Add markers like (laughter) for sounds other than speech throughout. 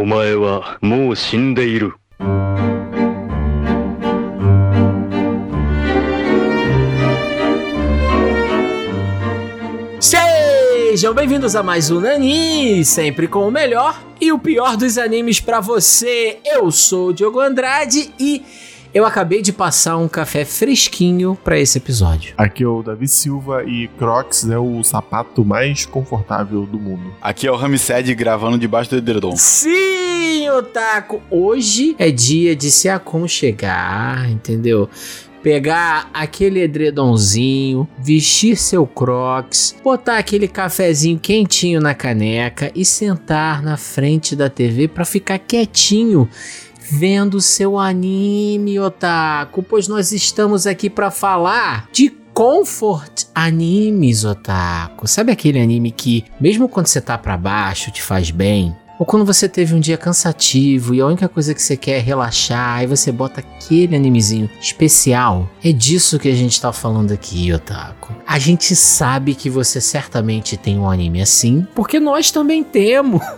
お前はもう死んでいる。 Sejam bem-vindos a mais um Nani, sempre com o melhor e o pior dos animes pra você. Eu sou o Diogo Andrade e eu acabei de passar um café fresquinho pra esse episódio. Aqui é o Davi Silva e Crocs é o sapato mais confortável do mundo. Aqui é o Ramsed gravando debaixo do edredom. Sim, Otaku! Hoje é dia de se aconchegar, entendeu? Pegar aquele edredomzinho, vestir seu crocs, botar aquele cafezinho quentinho na caneca e sentar na frente da TV pra ficar quietinho vendo seu anime, Otaku, pois nós estamos aqui pra falar de Comfort Animes, Otaku. Sabe aquele anime que, mesmo quando você tá pra baixo, te faz bem? Ou quando você teve um dia cansativo e a única coisa que você quer é relaxar, aí você bota aquele animezinho especial. É disso que a gente tá falando aqui, Otaku. A gente sabe que você certamente tem um anime assim, porque nós também temos. (laughs)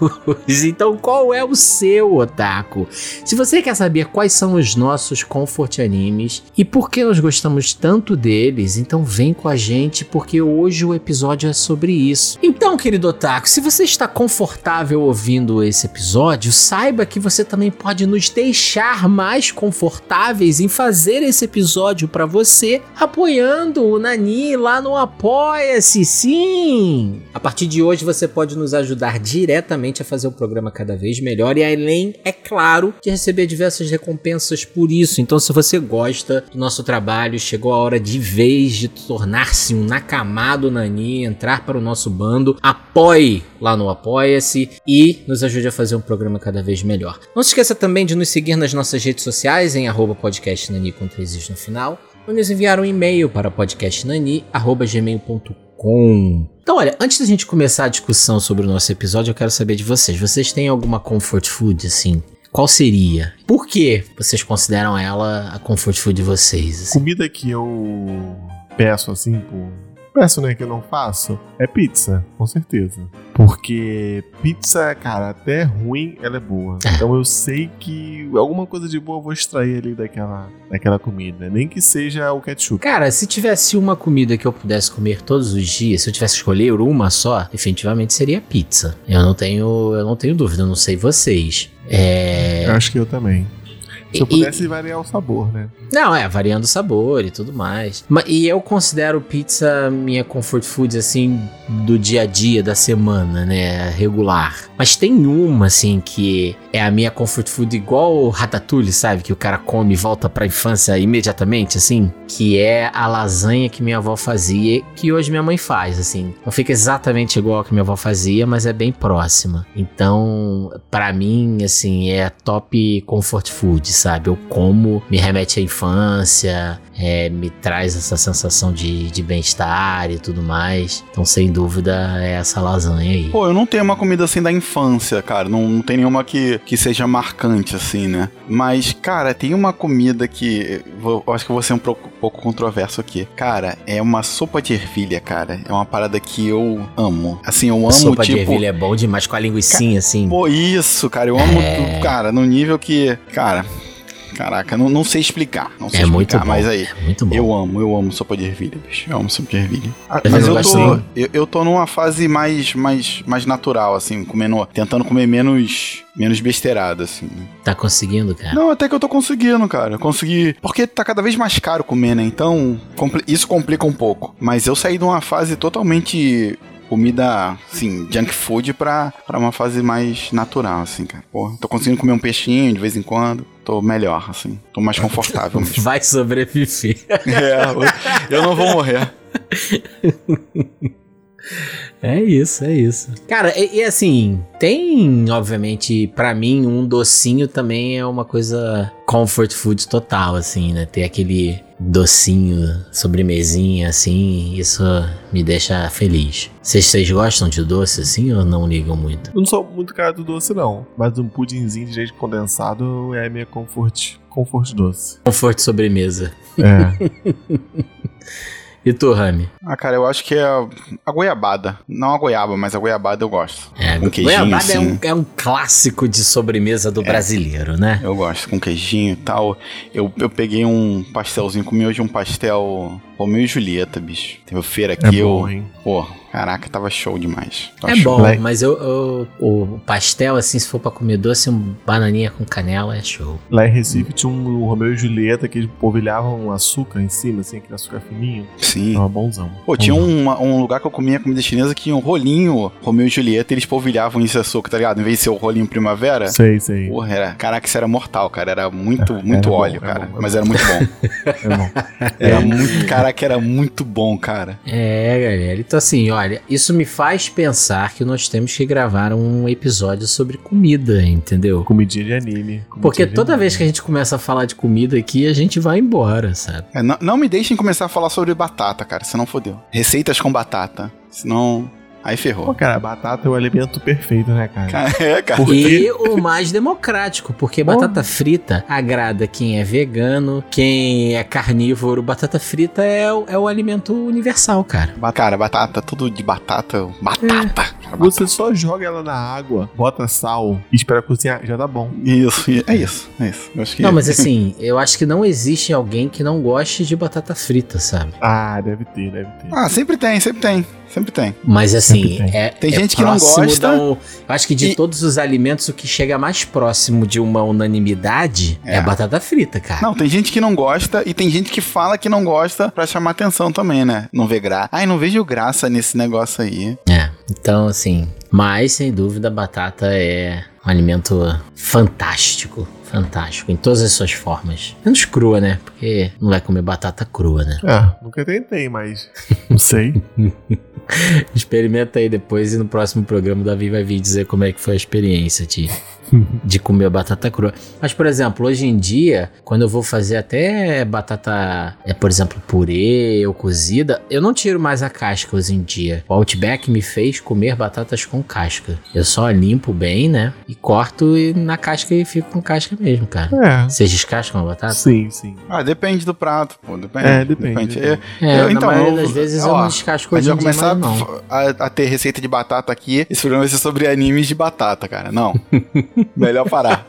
Então qual é o seu, Otaku? Se você quer saber quais são os nossos comfort animes e por que nós gostamos tanto deles, então vem com a gente, porque hoje o episódio é sobre isso. Então, querido Otaku, se você está confortável ouvindo esse episódio, saiba que você também pode nos deixar mais confortáveis em fazer esse episódio para você, apoiando o Nani lá no Apoia-se, sim! A partir de hoje você pode nos ajudar diretamente a fazer o programa cada vez melhor e além, é claro, de receber diversas recompensas por isso. Então, se você gosta do nosso trabalho, chegou a hora de vez de tornar-se um Nakamado Nani, entrar para o nosso bando, apoie lá no Apoia-se e nos ajude a fazer um programa cada vez melhor. Não se esqueça também de nos seguir nas nossas redes sociais em arroba podcastnani com três no final ou nos enviar um e-mail para podcastnani.gmail.com. Então, olha, antes da gente começar a discussão sobre o nosso episódio, eu quero saber de vocês. Vocês têm alguma comfort food, assim? Qual seria? Por que vocês consideram ela a comfort food de vocês? assim? Comida que eu peço assim por. Peço, né, que eu não faço, é pizza, com certeza. Porque pizza, cara, até ruim, ela é boa. (laughs) Então eu sei que alguma coisa de boa eu vou extrair ali daquela, daquela comida. Nem que seja o ketchup. Cara, se tivesse uma comida que eu pudesse comer todos os dias, se eu tivesse escolher uma só, definitivamente seria pizza. Eu não tenho, eu não tenho dúvida, eu não sei vocês. É. Eu acho que eu também. Se eu E- pudesse variar o sabor, né? Não, é, variando o sabor e tudo mais. Ma- e eu considero pizza minha comfort food, assim, do dia a dia, da semana, né? Regular. Mas tem uma, assim, que é a minha comfort food igual o ratatouille, sabe? Que o cara come e volta pra infância imediatamente, assim. Que é a lasanha que minha avó fazia, que hoje minha mãe faz, assim. Não fica exatamente igual a que minha avó fazia, mas é bem próxima. Então, pra mim, assim, é top comfort food, sabe? Eu como, me remete à infância, é, me traz essa sensação de, de bem-estar e tudo mais. Então, sem dúvida, é essa lasanha aí. Pô, eu não tenho uma comida assim da infância, cara. Não, não tem nenhuma que, que seja marcante, assim, né? Mas, cara, tem uma comida que. vou- eu acho que eu vou ser um pouco, pouco controverso aqui. Cara, é uma sopa de ervilha, cara. É uma parada que eu amo. Assim, eu amo, Sopa tipo. de ervilha é bom demais com a linguicinha, assim. Pô, isso, cara. Eu amo, É. cara, no nível que. Cara. Caraca, não, não sei explicar. Não sei É muito explicar, bom. mas aí. É muito bom. Eu amo, eu amo sopa de ervilha, bicho. Eu amo sopa de ervilha. Ah, Mas eu tô, eu, eu tô numa fase mais, mais, mais natural, assim, comendo, tentando comer menos, menos besteirada, assim. Tá conseguindo, cara? Não, até que eu tô conseguindo, cara. Consegui. Porque tá cada vez mais caro comer, né? Então, compli- isso complica um pouco. Mas eu saí de uma fase totalmente comida, assim, junk food pra, pra uma fase mais natural, assim, cara. Pô, tô conseguindo comer um peixinho de vez em quando. Tô melhor, assim. Tô mais confortável mesmo. Vai sobreviver. (laughs) é, eu não vou morrer. É isso, é isso. Cara, e, e assim, tem, obviamente, pra mim, um docinho também é uma coisa comfort food total, assim, né? Ter aquele docinho, sobremesinha, assim, isso me deixa feliz. Vocês, gostam de doce, assim, ou não ligam muito? Eu não sou muito cara do doce, não. Mas um pudinzinho de leite condensado é a minha comfort, comfort doce. Conforto sobremesa. É. (laughs) E tu, Rami? Ah, cara, eu acho que é a, a goiabada. Não a goiaba, mas a goiabada eu gosto. É, com queijinho, goiabada é, assim. um, é um clássico de sobremesa do brasileiro, né? Eu gosto, com queijinho e tal. Eu, eu peguei um pastelzinho, comi hoje um pastel Romeu e Julieta, bicho. Teve feira É aqui, bom, eu... hein? Pô, caraca, tava show demais. Tava É show. bom, mas eu, eu- o pastel, assim, se for pra comer doce, um bananinha com canela é show. Lá em Recife tinha um Romeu e Julieta que eles polvilhavam açúcar em cima, assim, aquele açúcar fininho. Sim. Tava bonzão. Pô, tinha um, um lugar que eu comia comida chinesa que tinha um rolinho Romeu e Julieta e eles polvilhavam esse açúcar, tá ligado? Em vez de ser o rolinho primavera. Sei, sei. Porra, era. Caraca, isso era mortal, cara. Era muito, É, muito era bom, óleo, era cara. bom, era Mas era muito bom. (laughs) É bom. Era muito. Caraca, era muito bom, cara. É, galera. Então, assim, olha, isso me faz pensar que nós temos que gravar um episódio sobre comida, entendeu? Comidinha de anime. comidinha Porque de toda anime. vez que a gente começa a falar de comida aqui, a gente vai embora, sabe? É, não, não me deixem começar a falar sobre batata, cara. Senão fodeu. Receitas com batata. Senão. Aí Pô, ferrou. cara, a batata é o alimento perfeito, né, cara? (laughs) É, cara. Por quê? E o mais democrático, porque batata frita agrada quem é vegano, quem é carnívoro. Batata frita é, o- é o alimento universal, cara. Cara, batata, tudo de batata. Batata. Cara, Você só joga ela na água, bota sal e espera cozinhar, já dá bom. Isso, é isso, é isso. Eu acho que Não, (laughs) mas assim, eu acho que não existe alguém que não goste de batata frita, sabe? Ah, deve ter, deve ter. Ah, sempre tem, sempre tem. Sempre tem. Mas assim, tem. é, Tem é gente que não gosta. um- eu acho que de E- todos os alimentos, o que chega mais próximo de uma unanimidade é, É. a batata frita, cara. Não, tem gente que não gosta e tem gente que fala que não gosta pra chamar atenção também, né? Não vê graça. Ai, não vejo graça nesse negócio aí. É, então assim, mas sem dúvida batata é um alimento fantástico, fantástico, em todas as suas formas. Menos crua, né? Porque não vai comer batata crua, né? Ah, nunca tentei, mas não sei. (laughs) Experimenta aí depois e no próximo programa o Davi vai vir dizer como é que foi a experiência de, (laughs) de comer batata crua. Mas, por exemplo, hoje em dia, quando eu vou fazer até batata, é, por exemplo, purê ou cozida, eu não tiro mais a casca hoje em dia. O Outback me fez comer batatas com casca. Eu só limpo bem, né? E corto e na casca e fico com casca mesmo, cara. É. Vocês descascam a batata? Sim, sim. Ah, depende do prato, pô. Depende. É, depende, depende. É, Eu- na então, maioria eu- das vezes eu ó, não descasco A hoje em dia começar mais, não. a, a ter receita de batata aqui. Esse programa vai ser sobre animes de batata, cara. Não. (laughs) Melhor parar.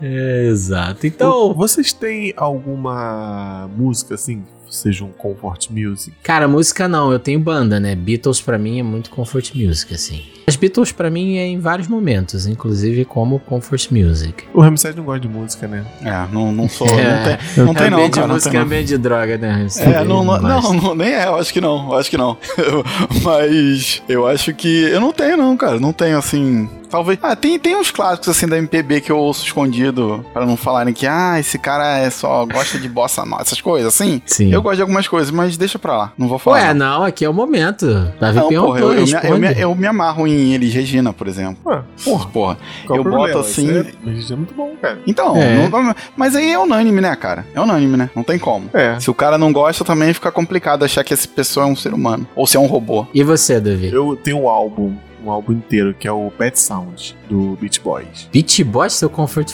É, exato. Então, Vocês têm alguma música assim, que seja um comfort music? Cara, música não, eu tenho banda, né? Beatles pra mim é muito comfort music, assim. As Beatles pra mim é em vários momentos, inclusive como comfort music. O Ramsey não gosta de música, né? É, não, não sou. (laughs) É. Não tem, não tem não, cara. de Não música tem, é não. ambiente de droga, né? Isso É, não, não, não, não, nem é, eu acho que não, eu acho que não. (laughs) Mas eu acho que. Eu não tenho, não, cara. Não tenho assim. Talvez. Ah, tem, tem uns clássicos assim da MPB que eu ouço escondido. Pra não falarem que, ah, esse cara é só gosta de bossa nova, essas coisas, assim. Sim. Eu gosto de algumas coisas, mas deixa pra lá. Não vou falar. Ué, não. não, aqui é o momento. Davi Não, porra, eu, eu, me, eu, me, eu me amarro em Elis Regina, por exemplo. Ué, porra, Porra, qual eu problema? boto assim- é, mas é muito bom, cara. Então, É. não- mas aí é unânime, né, cara? É unânime, né? Não tem como. É. Se o cara não gosta, também fica complicado achar que essa pessoa é um ser humano. Ou se é um robô. E você, Davi? Eu tenho um álbum, um álbum inteiro, que é o Pet Sound, do Beach Boys. Beach Boys, seu comfort,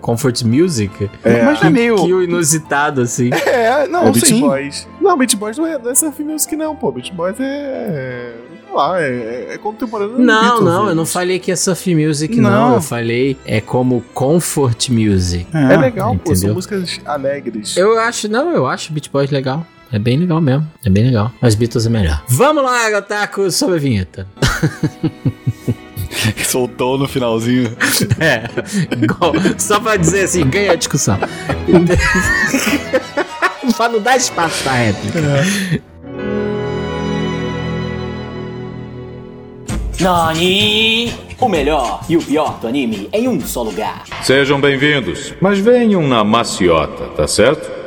comfort music? É, mas não é meio. Que o inusitado, assim. É, não, é Beach sim. Boys. Não, Beach Boys não é, não é surf music, não, pô. Beach Boys é. Sei lá, é, é contemporâneo. do Não, Beatles, não, eu não falei que é surf music, não. Não. Eu falei é como comfort music. É legal, pô. São entendeu? músicas alegres. Eu acho, não, eu acho Beach Boys legal. É bem legal mesmo. É bem legal. Mas Beatles é melhor. Vamos lá, Gotaku, sobe a vinheta. (laughs) Soltou no finalzinho. (laughs) É. Igual- Só pra dizer assim, ganha a discussão. (laughs) pra não dar espaço pra réplica. Nani! O melhor e o pior do anime em um só lugar. Sejam bem-vindos, mas venham na maciota, tá certo?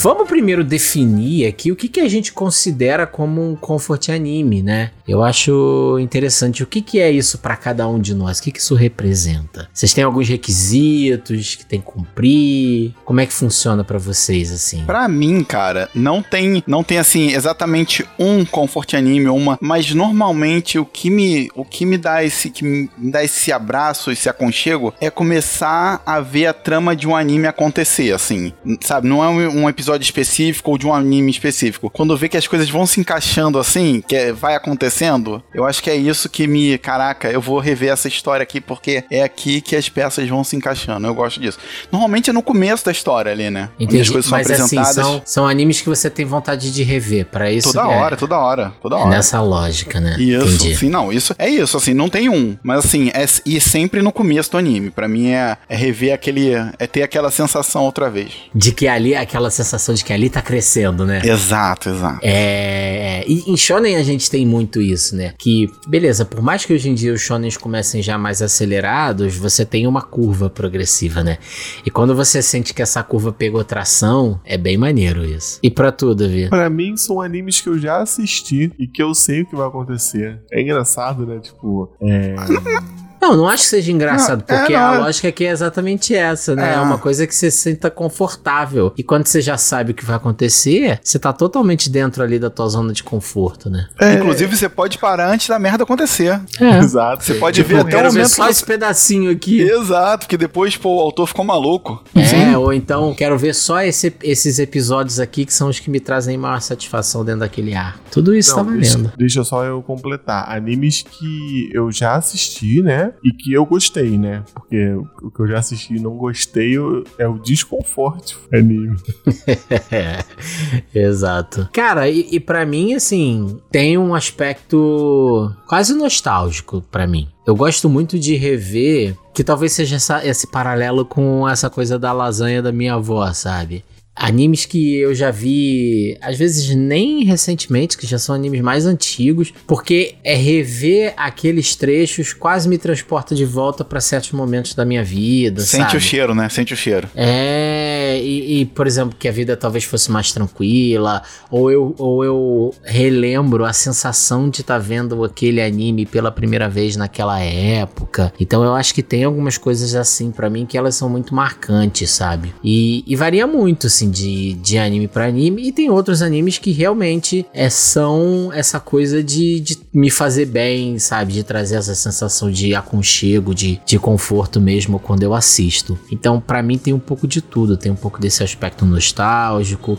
Vamos primeiro definir aqui o que, que a gente considera como um comfort anime, né? Eu acho interessante o que, que é isso para cada um de nós, o que, que isso representa. Vocês têm alguns requisitos que tem que cumprir? Como é que funciona para vocês assim? Pra mim, cara, não tem, não tem assim exatamente um comfort anime ou uma, mas normalmente o que me, o que me dá esse, que me dá esse abraço, esse aconchego é começar a ver a trama de um anime acontecer, assim, sabe? Não é um, um episódio específico ou de um anime específico. Quando vê que as coisas vão se encaixando assim, que é, vai acontecendo, eu acho que é isso que me, caraca, eu vou rever essa história aqui porque é aqui que as peças vão se encaixando. Eu gosto disso. Normalmente é no começo da história ali, né? Entendi, as coisas são mas assim, apresentadas. são, são animes que você tem vontade de rever, para isso Toda é, hora, toda hora, toda é hora. nessa lógica, né? Isso, Entendi. sim, não, isso é isso, assim, não tem um, mas assim, é e sempre no começo do anime. Pra mim é, é rever aquele, é ter aquela sensação outra vez. De que ali, aquela sensação de que ali tá crescendo, né? Exato, exato. É. E em Shonen a gente tem muito isso, né? Que, beleza, por mais que hoje em dia os Shonens comecem já mais acelerados, você tem uma curva progressiva, né? E quando você sente que essa curva pegou tração, é bem maneiro isso. E pra tu, Davi? Pra mim, são animes que eu já assisti e que eu sei o que vai acontecer. É engraçado, né? Tipo, é. (laughs) Não, não acho que seja engraçado, Não, é, porque não, a é- lógica aqui é exatamente essa, né? É. É. uma coisa que você se sinta confortável. E quando você já sabe o que vai acontecer, você tá totalmente dentro ali da tua zona de conforto, né? Inclusive, você pode parar antes da merda acontecer. É. (laughs) Exato. Você pode Tipo, ver até o Quero ver momento só esse pedacinho aqui. Exato, porque depois, pô, o autor ficou maluco. É, ou então quero ver só esse- esses episódios aqui que são os que me trazem maior satisfação dentro daquele ar. Tudo isso tá Não, deixa, valendo. deixa só eu completar. Animes que eu já assisti, né? E que eu gostei, né? Porque o que eu já assisti e não gostei é o desconforto anime. (laughs) Exato. Cara, e, e para mim, assim, tem um aspecto quase nostálgico pra mim. Eu gosto muito de rever, que talvez seja essa- esse paralelo com essa coisa da lasanha da minha avó, sabe? Animes que eu já vi, às vezes nem recentemente, que já são animes mais antigos, porque é rever aqueles trechos quase me transporta de volta pra certos momentos da minha vida, Sente sabe? o cheiro, né? Sente o cheiro. É, e, e, por exemplo, que a vida talvez fosse mais tranquila, ou eu, ou eu relembro a sensação de estar vendo aquele anime pela primeira vez naquela época. Então eu acho que tem algumas coisas assim pra mim que elas são muito marcantes, sabe? E, e varia muito, assim, de, de anime pra anime, e tem outros animes que realmente é, são essa coisa de, de me fazer bem, sabe? De trazer essa sensação de aconchego, de, de conforto mesmo quando eu assisto. Então, pra mim, tem um pouco de tudo. Tem um pouco desse aspecto nostálgico.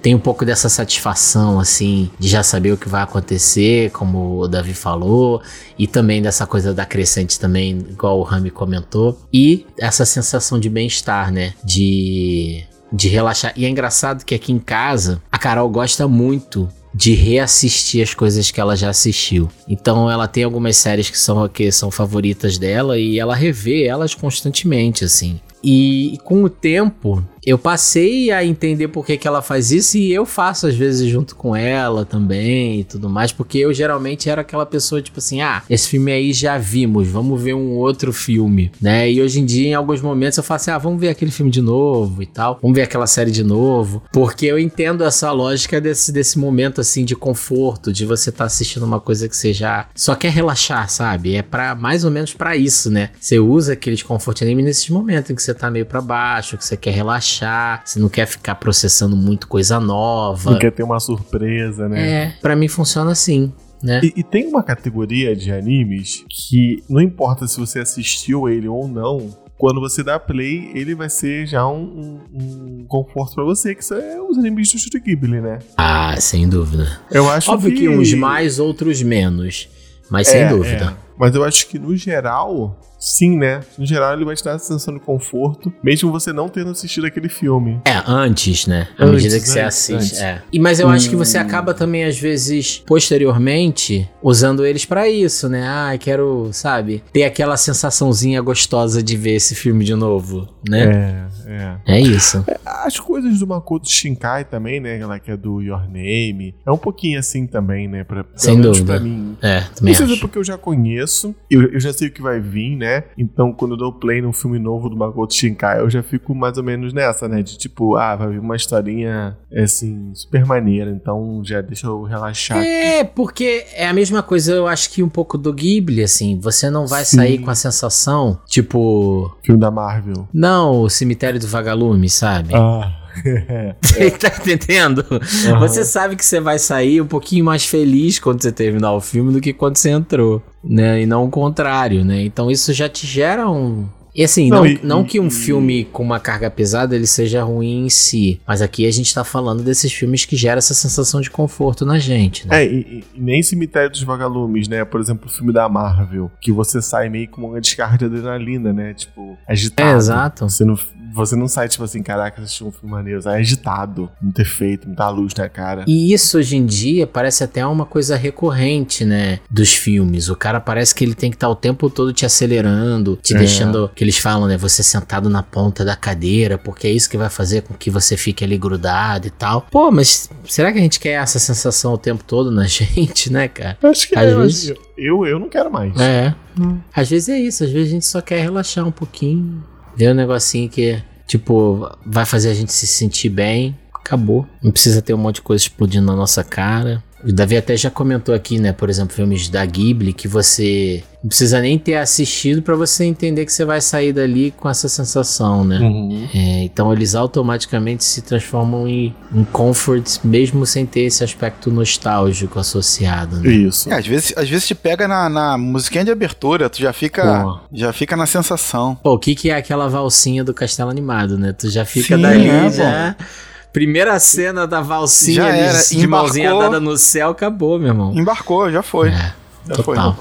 Tem um pouco dessa satisfação, assim, de já saber o que vai acontecer, como o Davi falou, e também dessa coisa da crescente também, igual o Rami comentou, e essa sensação de bem-estar, né? De, de relaxar. E é engraçado que aqui em casa, a Carol gosta muito de reassistir as coisas que ela já assistiu. Então ela tem algumas séries que são que são favoritas dela e ela revê elas constantemente assim. E, e com o tempo eu passei a entender por que, que ela faz isso e eu faço às vezes junto com ela também e tudo mais, porque eu geralmente era aquela pessoa tipo assim: ah, esse filme aí já vimos, vamos ver um outro filme, né? E hoje em dia, em alguns momentos, eu falo assim: ah, vamos ver aquele filme de novo e tal, vamos ver aquela série de novo, porque eu entendo essa lógica desse, desse momento assim de conforto, de você estar assistindo uma coisa que você já só quer relaxar, sabe? É para mais ou menos para isso, né? Você usa aqueles comfort anime nesses momentos em que você tá meio para baixo, que você quer relaxar, você não quer ficar processando muito coisa nova. Não quer ter uma surpresa, né? É, para mim funciona assim. Né? E, e tem uma categoria de animes que não importa se você assistiu ele ou não, quando você dá play, ele vai ser já um, um, um conforto pra você, que são os animes do Studio Ghibli, né? Ah, sem dúvida. Eu acho Óbvio que... que uns mais, outros menos. Mas sem É, dúvida. é. Mas eu acho que no geral, sim, né? No geral, ele vai te dar a sensação de conforto, mesmo você não tendo assistido aquele filme. É, antes, né? À Antes, medida que você antes, assiste. antes. É. E, mas eu acho que você acaba também, às vezes, posteriormente, usando eles pra isso, né? Ah, quero, sabe, ter aquela sensaçãozinha gostosa de ver esse filme de novo, né? É, é. É, isso. As coisas do Makoto Shinkai também, né? Aquela que é do Your Name. É um pouquinho assim também, né? Pra, Sem dúvida. Pra mim. É, também Não seja acho. porque eu já conheço, eu, eu já sei o que vai vir, né? Né? Então, quando eu dou play num filme novo do Makoto Shinkai, eu já fico mais ou menos nessa, né? De tipo, ah, vai vir uma historinha, assim, super maneira. Então, já deixa eu relaxar. É, porque é a mesma coisa, eu acho que um pouco do Ghibli, assim. Você não vai Sim. sair com a sensação, tipo... Filme da Marvel. Não, o Cemitério do Vagalume, sabe? Ah. (laughs) Tá entendendo? Aham. Você sabe que você vai sair um pouquinho mais feliz quando você terminar o filme do que quando você entrou, né? E não o contrário, né? Então isso já te gera um. E assim, não, Não, não, e- que um filme com uma carga pesada ele seja ruim em si, mas aqui a gente tá falando desses filmes que geram essa sensação de conforto na gente, né? É, e, e- e nem Cemitério dos Vagalumes, né? Por exemplo, o filme da Marvel, que você sai meio com uma descarga de adrenalina, né? Tipo, agitado. É, exato. Você não, você não sai, tipo assim, caraca, assisti um filme maneiro. Sai agitado, muito efeito, muita luz na cara. E isso hoje em dia parece até uma coisa recorrente, né? Dos filmes. O cara parece que ele tem que estar o tempo todo te acelerando, te É. deixando. Que eles falam, né? Você sentado na ponta da cadeira, porque é isso que vai fazer com que você fique ali grudado e tal. Pô, mas será que a gente quer essa sensação o tempo todo na (laughs) gente, né, cara? Acho que Às é, vezes- eu, eu não quero mais. É. Às vezes é isso, às vezes a gente só quer relaxar um pouquinho, ver um negocinho que, tipo, vai fazer a gente se sentir bem. Acabou. Não precisa ter um monte de coisa explodindo na nossa cara. O Davi até já comentou aqui, né? Por exemplo, filmes da Ghibli que você não precisa nem ter assistido pra você entender que você vai sair dali com essa sensação, né? Uhum. É, então eles automaticamente se transformam em, em comforts, mesmo sem ter esse aspecto nostálgico associado, né? Isso. É, às vezes, às vezes te pega na, na musiquinha de abertura, tu já fica, Pô. já fica na sensação. Pô, o que, que é aquela valsinha do castelo animado, né? Tu já fica Sim, dali, é, já. Primeira cena da valsinha Já era, de mãozinha embarcou. dada no céu, acabou, meu irmão. Embarcou, já foi. É, já total.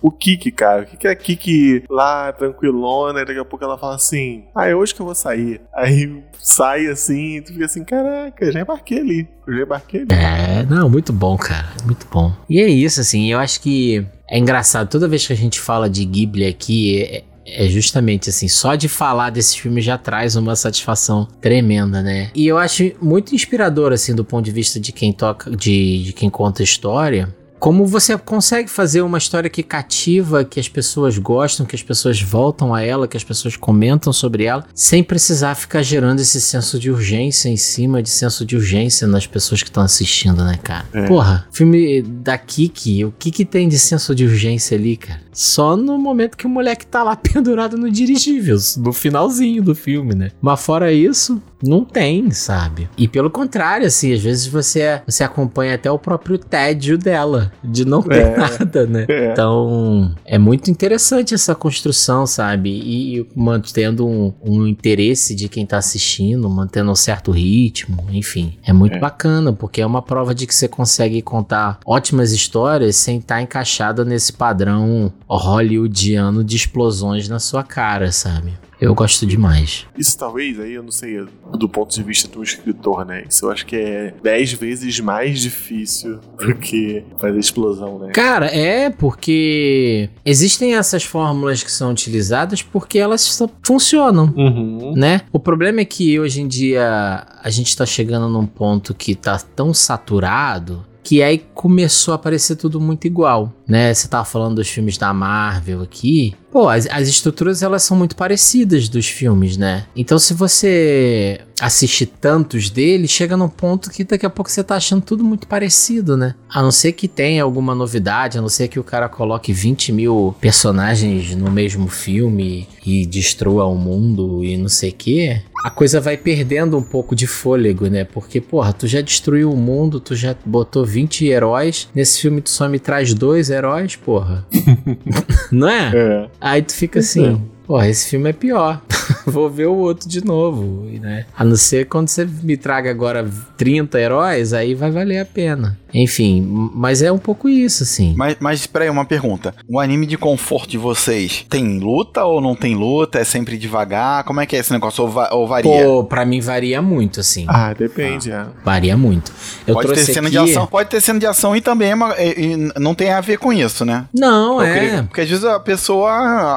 O Kiki, cara, o Kiki é a Kiki lá, tranquilona, e daqui a pouco ela fala assim: Ah, é hoje que eu vou sair. Aí sai assim, e tu fica assim: Caraca, já embarquei ali. Eu já embarquei ali. É, não, muito bom, cara. Muito bom. E é isso, assim, eu acho que é engraçado. Toda vez que a gente fala de Ghibli aqui, é, justamente assim, só de falar desses filmes já traz uma satisfação tremenda, né? E eu acho muito inspirador, assim, do ponto de vista de quem toca, de, de quem conta história. Como você consegue fazer uma história que cativa, que as pessoas gostam, que as pessoas voltam a ela, que as pessoas comentam sobre ela, sem precisar ficar gerando esse senso de urgência em cima de senso de urgência nas pessoas que estão assistindo, né, cara? É. Porra, filme da Kiki, o que que tem de senso de urgência ali, cara? Só no momento que o moleque tá lá (laughs) pendurado no dirigível, no finalzinho do filme, né? Mas fora isso, não tem, sabe? E pelo contrário, assim, às vezes você, você acompanha até o próprio tédio dela, de não ter É. nada, né? É. Então, é muito interessante essa construção, sabe? E, e mantendo um, um interesse de quem tá assistindo, mantendo um certo ritmo, enfim. É muito É. bacana, porque é uma prova de que você consegue contar ótimas histórias sem estar encaixada nesse padrão hollywoodiano de explosões na sua cara, sabe? Eu gosto demais. Isso talvez, aí eu não sei, do ponto de vista do escritor, né? Isso eu acho que é dez vezes mais difícil do que fazer explosão, né? Cara, é porque existem essas fórmulas que são utilizadas porque elas só funcionam. Uhum. né? O problema é que hoje em dia a gente tá chegando num ponto que tá tão saturado que aí começou a parecer tudo muito igual, né? Você tava falando dos filmes da Marvel aqui. Pô, as, as estruturas elas são muito parecidas dos filmes, né? Então se você assiste tantos deles, chega num ponto que daqui a pouco você tá achando tudo muito parecido, né? A não ser que tenha alguma novidade, a não ser que o cara coloque 20 mil personagens no mesmo filme e destrua o mundo e não sei o que. A coisa vai perdendo um pouco de fôlego, né? Porque, porra, tu já destruiu o mundo, tu já botou 20 heróis. Nesse filme tu só me traz dois heróis, porra. (laughs) não é? É. Aí tu fica assim, porra, esse filme é pior. (laughs) Vou ver o outro de novo, né? A não ser quando você me traga agora 30 heróis, aí vai valer a pena. Enfim, mas é um pouco isso, assim. Mas, mas peraí, uma pergunta. O anime de conforto de vocês tem luta ou não tem luta? É sempre devagar? Como é que é esse negócio? Ou, va- ou varia? Pô, pra mim varia muito, assim. Ah, depende, é. Varia muito. Eu pode ter cena aqui... de ação, pode ter cena de ação e também é uma- e- e não tem a ver com isso, né? Não, Eu é. creio- Porque às vezes a pessoa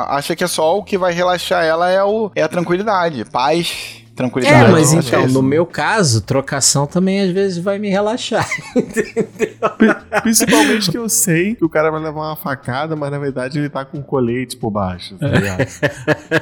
acha que é só o que vai relaxar ela é, o, é a tranquilidade, paz. Tranquilidade. É, mas então, é no meu caso, trocação também às vezes vai me relaxar. (laughs) Principalmente que eu sei que o cara vai levar uma facada, mas na verdade ele tá com colete por baixo, tá ligado?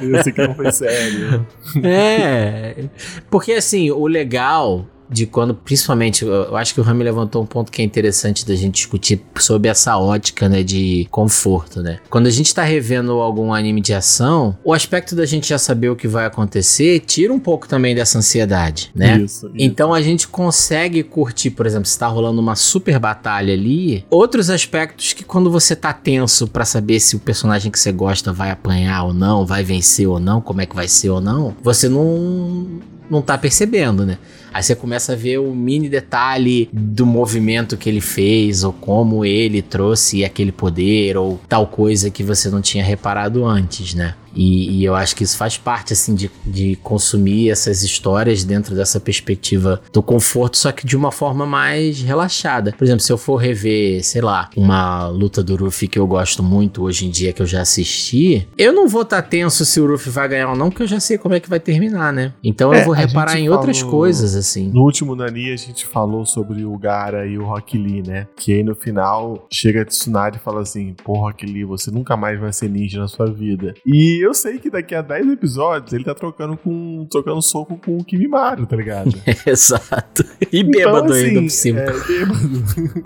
eu sei que não foi sério. É. Porque assim, o legal de quando, principalmente, eu acho que o Rami levantou um ponto que é interessante da gente discutir sobre essa ótica, né, de conforto, né? Quando a gente tá revendo algum anime de ação, o aspecto da gente já saber o que vai acontecer tira um pouco também dessa ansiedade, né? Isso, isso. Então a gente consegue curtir, por exemplo, se tá rolando uma super batalha ali, outros aspectos que quando você tá tenso pra saber se o personagem que você gosta vai apanhar ou não, vai vencer ou não, como é que vai ser ou não, você não não tá percebendo, né? Aí você começa a ver o mini detalhe do movimento que ele fez, ou como ele trouxe aquele poder, ou tal coisa que você não tinha reparado antes, né? E, e eu acho que isso faz parte, assim, de, de consumir essas histórias dentro dessa perspectiva do conforto, só que de uma forma mais relaxada. Por exemplo, se eu for rever, sei lá, uma luta do Ruffy que eu gosto muito hoje em dia, que eu já assisti, eu não vou estar tenso se o Ruffy vai ganhar ou não, porque eu já sei como é que vai terminar, né? Então É, eu vou reparar em outras coisas, assim. No último Nani a gente falou sobre o Gara e o Rock Lee, né? Que aí no final chega a Tsunade e fala assim: Pô, Rock Lee, você nunca mais vai ser ninja na sua vida. E eu sei que daqui a 10 episódios ele tá trocando com. trocando soco com o Kimimaro, tá ligado? (laughs) Exato. E bêbado Então, assim, ainda por cima. É, bêbado.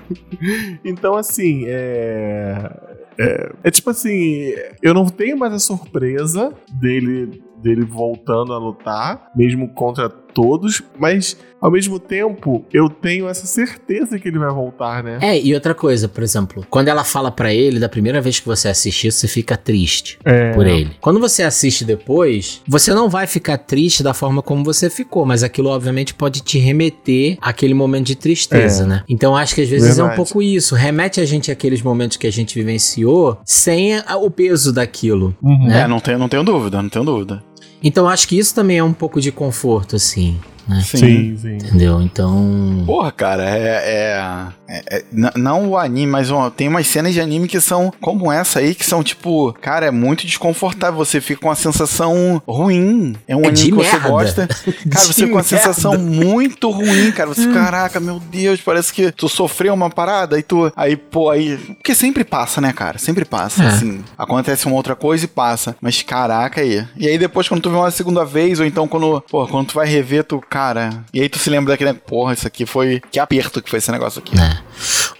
(laughs) então, assim, é, é. é tipo assim, eu não tenho mais a surpresa dele, dele voltando a lutar, mesmo contra todos, mas ao mesmo tempo eu tenho essa certeza que ele vai voltar, né? É, e outra coisa, por exemplo, quando ela fala pra ele, da primeira vez que você assistir, você fica triste É. por ele. Quando você assiste depois, você não vai ficar triste da forma como você ficou, mas aquilo obviamente pode te remeter àquele momento de tristeza, É. né? Então acho que às vezes é um Verdade. pouco isso, remete a gente àqueles momentos que a gente vivenciou sem o peso daquilo. Uhum. né? É, não tenho, não tenho dúvida, não tenho dúvida. Então acho que isso também é um pouco de conforto, assim, né? Sim, sim. Entendeu? Então. Porra, cara, é. é- é- é- não o anime, mas ó, tem umas cenas de anime que são como essa aí, que são tipo, cara, é muito desconfortável. Você fica com uma sensação ruim. É um É anime que você merda. gosta. (laughs) Cara, De você fica com uma merda. sensação muito ruim, cara. Você, caraca, meu Deus, parece que tu sofreu uma parada e tu. Aí, pô, aí. Porque sempre passa, né, cara? Sempre passa. É. Assim, acontece uma outra coisa e passa. Mas caraca aí. E aí depois, quando tu vê uma segunda vez, ou então quando, pô, quando tu vai rever, tu, cara. E aí tu se lembra daquele, porra, isso aqui foi. Que aperto que foi esse negócio aqui. É.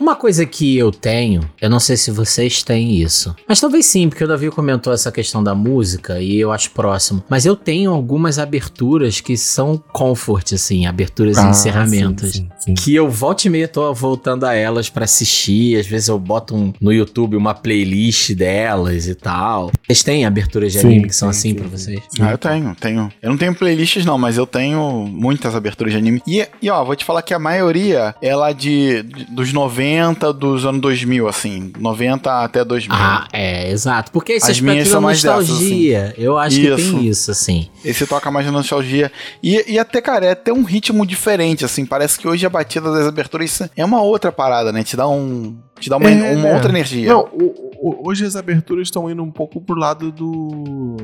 Uma coisa que eu tenho, eu não sei se vocês têm isso, mas talvez sim, porque o Davi comentou essa questão da música e eu acho próximo. Mas eu tenho algumas aberturas que são comfort, assim, aberturas e Ah, encerramentos. sim, sim, sim. Que eu volto e meia tô voltando a elas pra assistir. Às vezes eu boto um- no YouTube uma playlist delas e tal. Vocês têm aberturas de Sim, anime que são sim, assim sim. vocês? Ah, eu tenho, tenho. Eu não tenho playlists não, mas eu tenho muitas aberturas de anime. E, e ó, vou te falar que a maioria é lá de, de- dos 90, dos anos 2000, assim. 90 até 2000. Ah, é, exato. Porque da são mais dessas, nostalgia, eu acho que Isso. tem isso, assim. Esse toca mais na nostalgia. E, e até, cara, é até um ritmo diferente, assim. Parece que hoje a batida das aberturas é uma outra parada, né? Te dá um. Te dá uma, É, uma né? outra energia. Não, o- o- hoje as aberturas estão indo um pouco pro lado do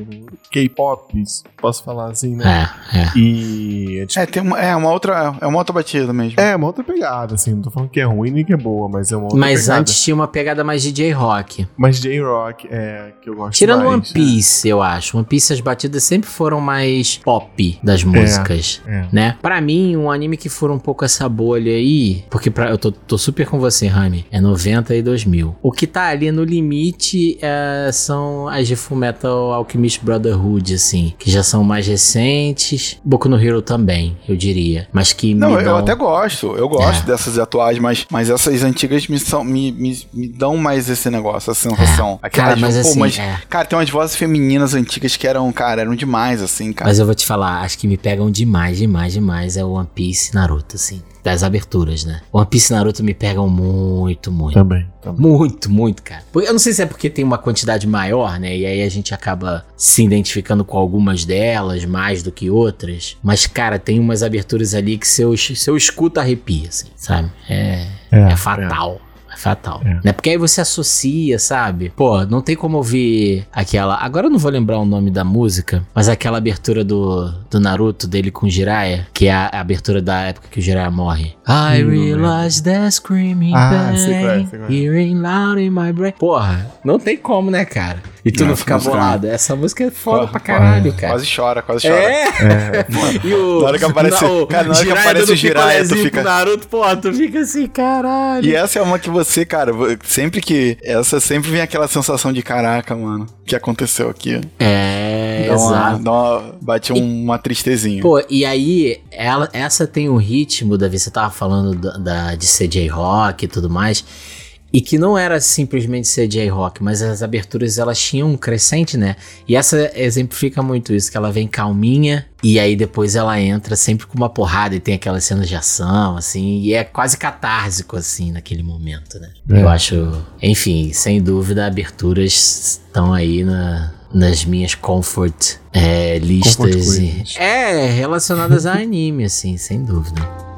K-pop, posso falar assim, né? É, é. E é, tipo, É, tem uma, é uma outra. É uma outra batida mesmo. é uma outra pegada, assim, não tô falando que é ruim nem que é boa, mas é uma outra Mas pegada. antes tinha uma pegada mais DJ rock. Mas J-Rock é que eu gosto Tirando mais. One Piece, eu acho. One Piece as batidas sempre foram mais pop das músicas. É. Né? Pra mim, um anime que for um pouco essa bolha aí, porque pra, eu tô, tô super com você, Rami, é 90 e 2000. O que tá ali no limite é, são as de Fullmetal Alchemist Brotherhood, assim, que já são mais recentes. Boku no Hero também, eu diria. Mas que Não, eu dão... até gosto. Eu gosto É. dessas atuais, mas, mas essas antigas me, são, me, me, me dão mais esse negócio, essa sensação. Cara, mas pô, assim, mas, é. Cara, tem umas vozes femininas antigas que eram, cara, eram demais, assim, cara. Mas eu vou te falar, acho que me pegam demais, demais, demais é o One Piece e Naruto, assim. Das aberturas, né? One Piece e Naruto me pegam muito, muito. Também, também. Muito, muito, cara. Eu não sei se é porque tem uma quantidade maior, né? E aí a gente acaba se identificando com algumas delas, mais do que outras. Mas, cara, tem umas aberturas ali que se eu, se eu escuto, arrepia, assim, sabe? É, é, fatal. É fatal. É. Né? Porque aí você associa, sabe? Pô, não tem como ouvir aquela. Agora eu não vou lembrar o nome da música, mas aquela abertura do, do Naruto dele com o Jiraiya, que é a, a abertura da época que o Jiraiya morre. I realize that screaming Ah, pain, sei qual é, sei qual é. hearing loud in my brain. Porra, não tem como, né, cara? E tu Não, fica música- bolado. Essa música é foda pra caralho, cara. Quase chora, quase chora. É! (laughs) E o, Na hora que aparece- o cara, na hora que aparece o Jiraiya, tu fica- Naruto, pô, tu fica assim, caralho. E essa é uma que você, cara, sempre que. Essa sempre vem aquela sensação de caraca, mano. O que aconteceu aqui? É, Dá uma, exato. dá uma- bate um- uma tristezinha. Pô, e aí, ela, essa tem o ritmo, Davi, você tava falando da, da- de CJ Rock e tudo mais, e que não era simplesmente CJ Rock, mas as aberturas elas tinham um crescente, né? E essa exemplifica muito isso, que ela vem calminha, e aí depois ela entra sempre com uma porrada e tem aquelas cenas de ação, assim, e é quase catársico, assim, naquele momento, né? É. Eu acho, enfim, sem dúvida, aberturas estão aí na, nas minhas comfort é, listas. Comfort e- é, relacionadas a anime, assim, sem dúvida.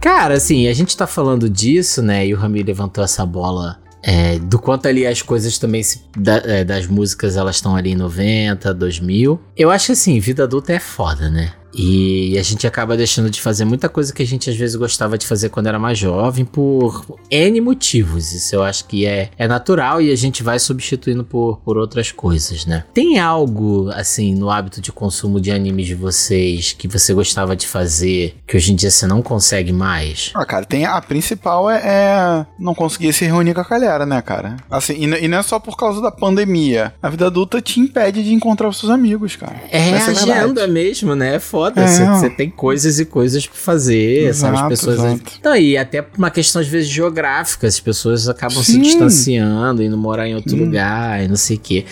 Cara, assim, a gente tá falando disso, né? E o Rami levantou essa bola é, do quanto ali as coisas também se, da- é, das músicas elas estão ali em 90, 2000. Eu acho assim, vida adulta é foda, né? E a gente acaba deixando de fazer muita coisa que a gente às vezes gostava de fazer quando era mais jovem por N motivos. Isso eu acho que é, é natural e a gente vai substituindo por, por outras coisas, né? Tem algo, assim, no hábito de consumo de animes de vocês que você gostava de fazer que hoje em dia você não consegue mais? Ah, cara, tem a principal é, é não conseguir se reunir com a galera, né, cara? Assim, e, e não é só por causa da pandemia. A vida adulta te impede de encontrar os seus amigos, cara. É Essa a verdade. agenda mesmo, né? É foda. É. Você você tem coisas e coisas pra fazer, sabe? As Exato, pessoas. exato. Então, e até uma questão, às vezes, geográfica, as pessoas acabam se Sim. distanciando, indo morar em outro Hum. lugar e não sei o quê.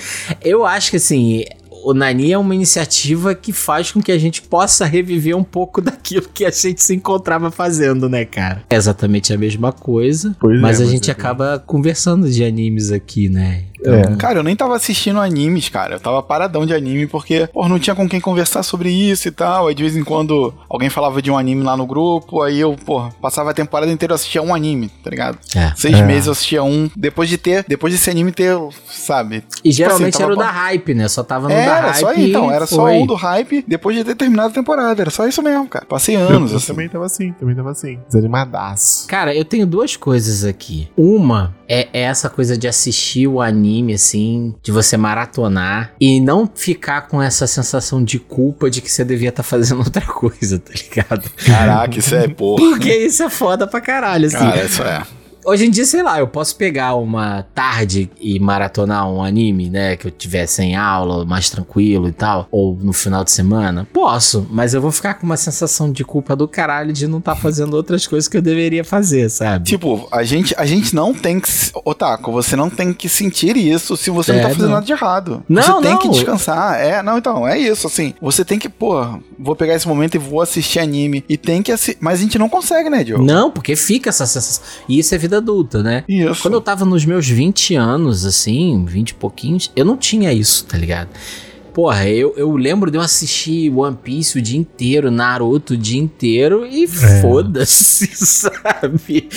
Eu acho que assim. O Nani é uma iniciativa que faz com que a gente possa reviver um pouco (laughs) daquilo que a gente se encontrava fazendo, né, cara? É exatamente a mesma coisa, Pois mas é, a gente é. acaba conversando de animes aqui, né? É. Cara, eu nem tava assistindo animes, cara. Eu tava paradão de anime porque, pô, não tinha com quem conversar sobre isso e tal. Aí de vez em quando alguém falava de um anime lá no grupo, aí eu, pô, passava a temporada inteira assistia um anime, tá ligado? É. Seis É. meses eu assistia um, depois de ter, depois desse anime ter, sabe? E geralmente assim, tava era o da hype, né? Só tava no da Era hype. só aí, então, era só um do hype depois de ter terminado a temporada. Era só isso mesmo, cara. Passei Eu, anos, eu assim. também tava assim, também tava assim. Desanimadaço. Cara, eu tenho duas coisas aqui. Uma é, é essa coisa de assistir o anime, assim, de você maratonar e não ficar com essa sensação de culpa de que você devia estar fazendo (laughs) outra coisa, tá ligado? Caraca, isso é porra. Porque isso é foda pra caralho, assim. Cara, isso é. Hoje em dia, sei lá, eu posso pegar uma tarde e maratonar um anime, né? Que eu tiver sem aula, mais tranquilo e tal. Ou no final de semana. Posso, mas eu vou ficar com uma sensação de culpa do caralho de não estar fazendo outras coisas que eu deveria fazer, sabe? Tipo, a gente, a gente não tem que. Otaku, você não tem que sentir isso se você não É, tá fazendo não. nada de errado. Não, você tem não. que descansar. É, não, então, é isso, assim. Você tem que, pô, vou pegar esse momento e vou assistir anime. E tem que assistir. Mas a gente não consegue, né, Diogo? Não, porque fica essa sensação. E isso é vida adulta, né? Isso. Quando eu tava nos meus 20 anos, assim, 20 e pouquinhos, eu não tinha isso, tá ligado? Porra, eu, eu lembro de eu assistir One Piece o dia inteiro, Naruto o dia inteiro e foda-se, (laughs) sabe?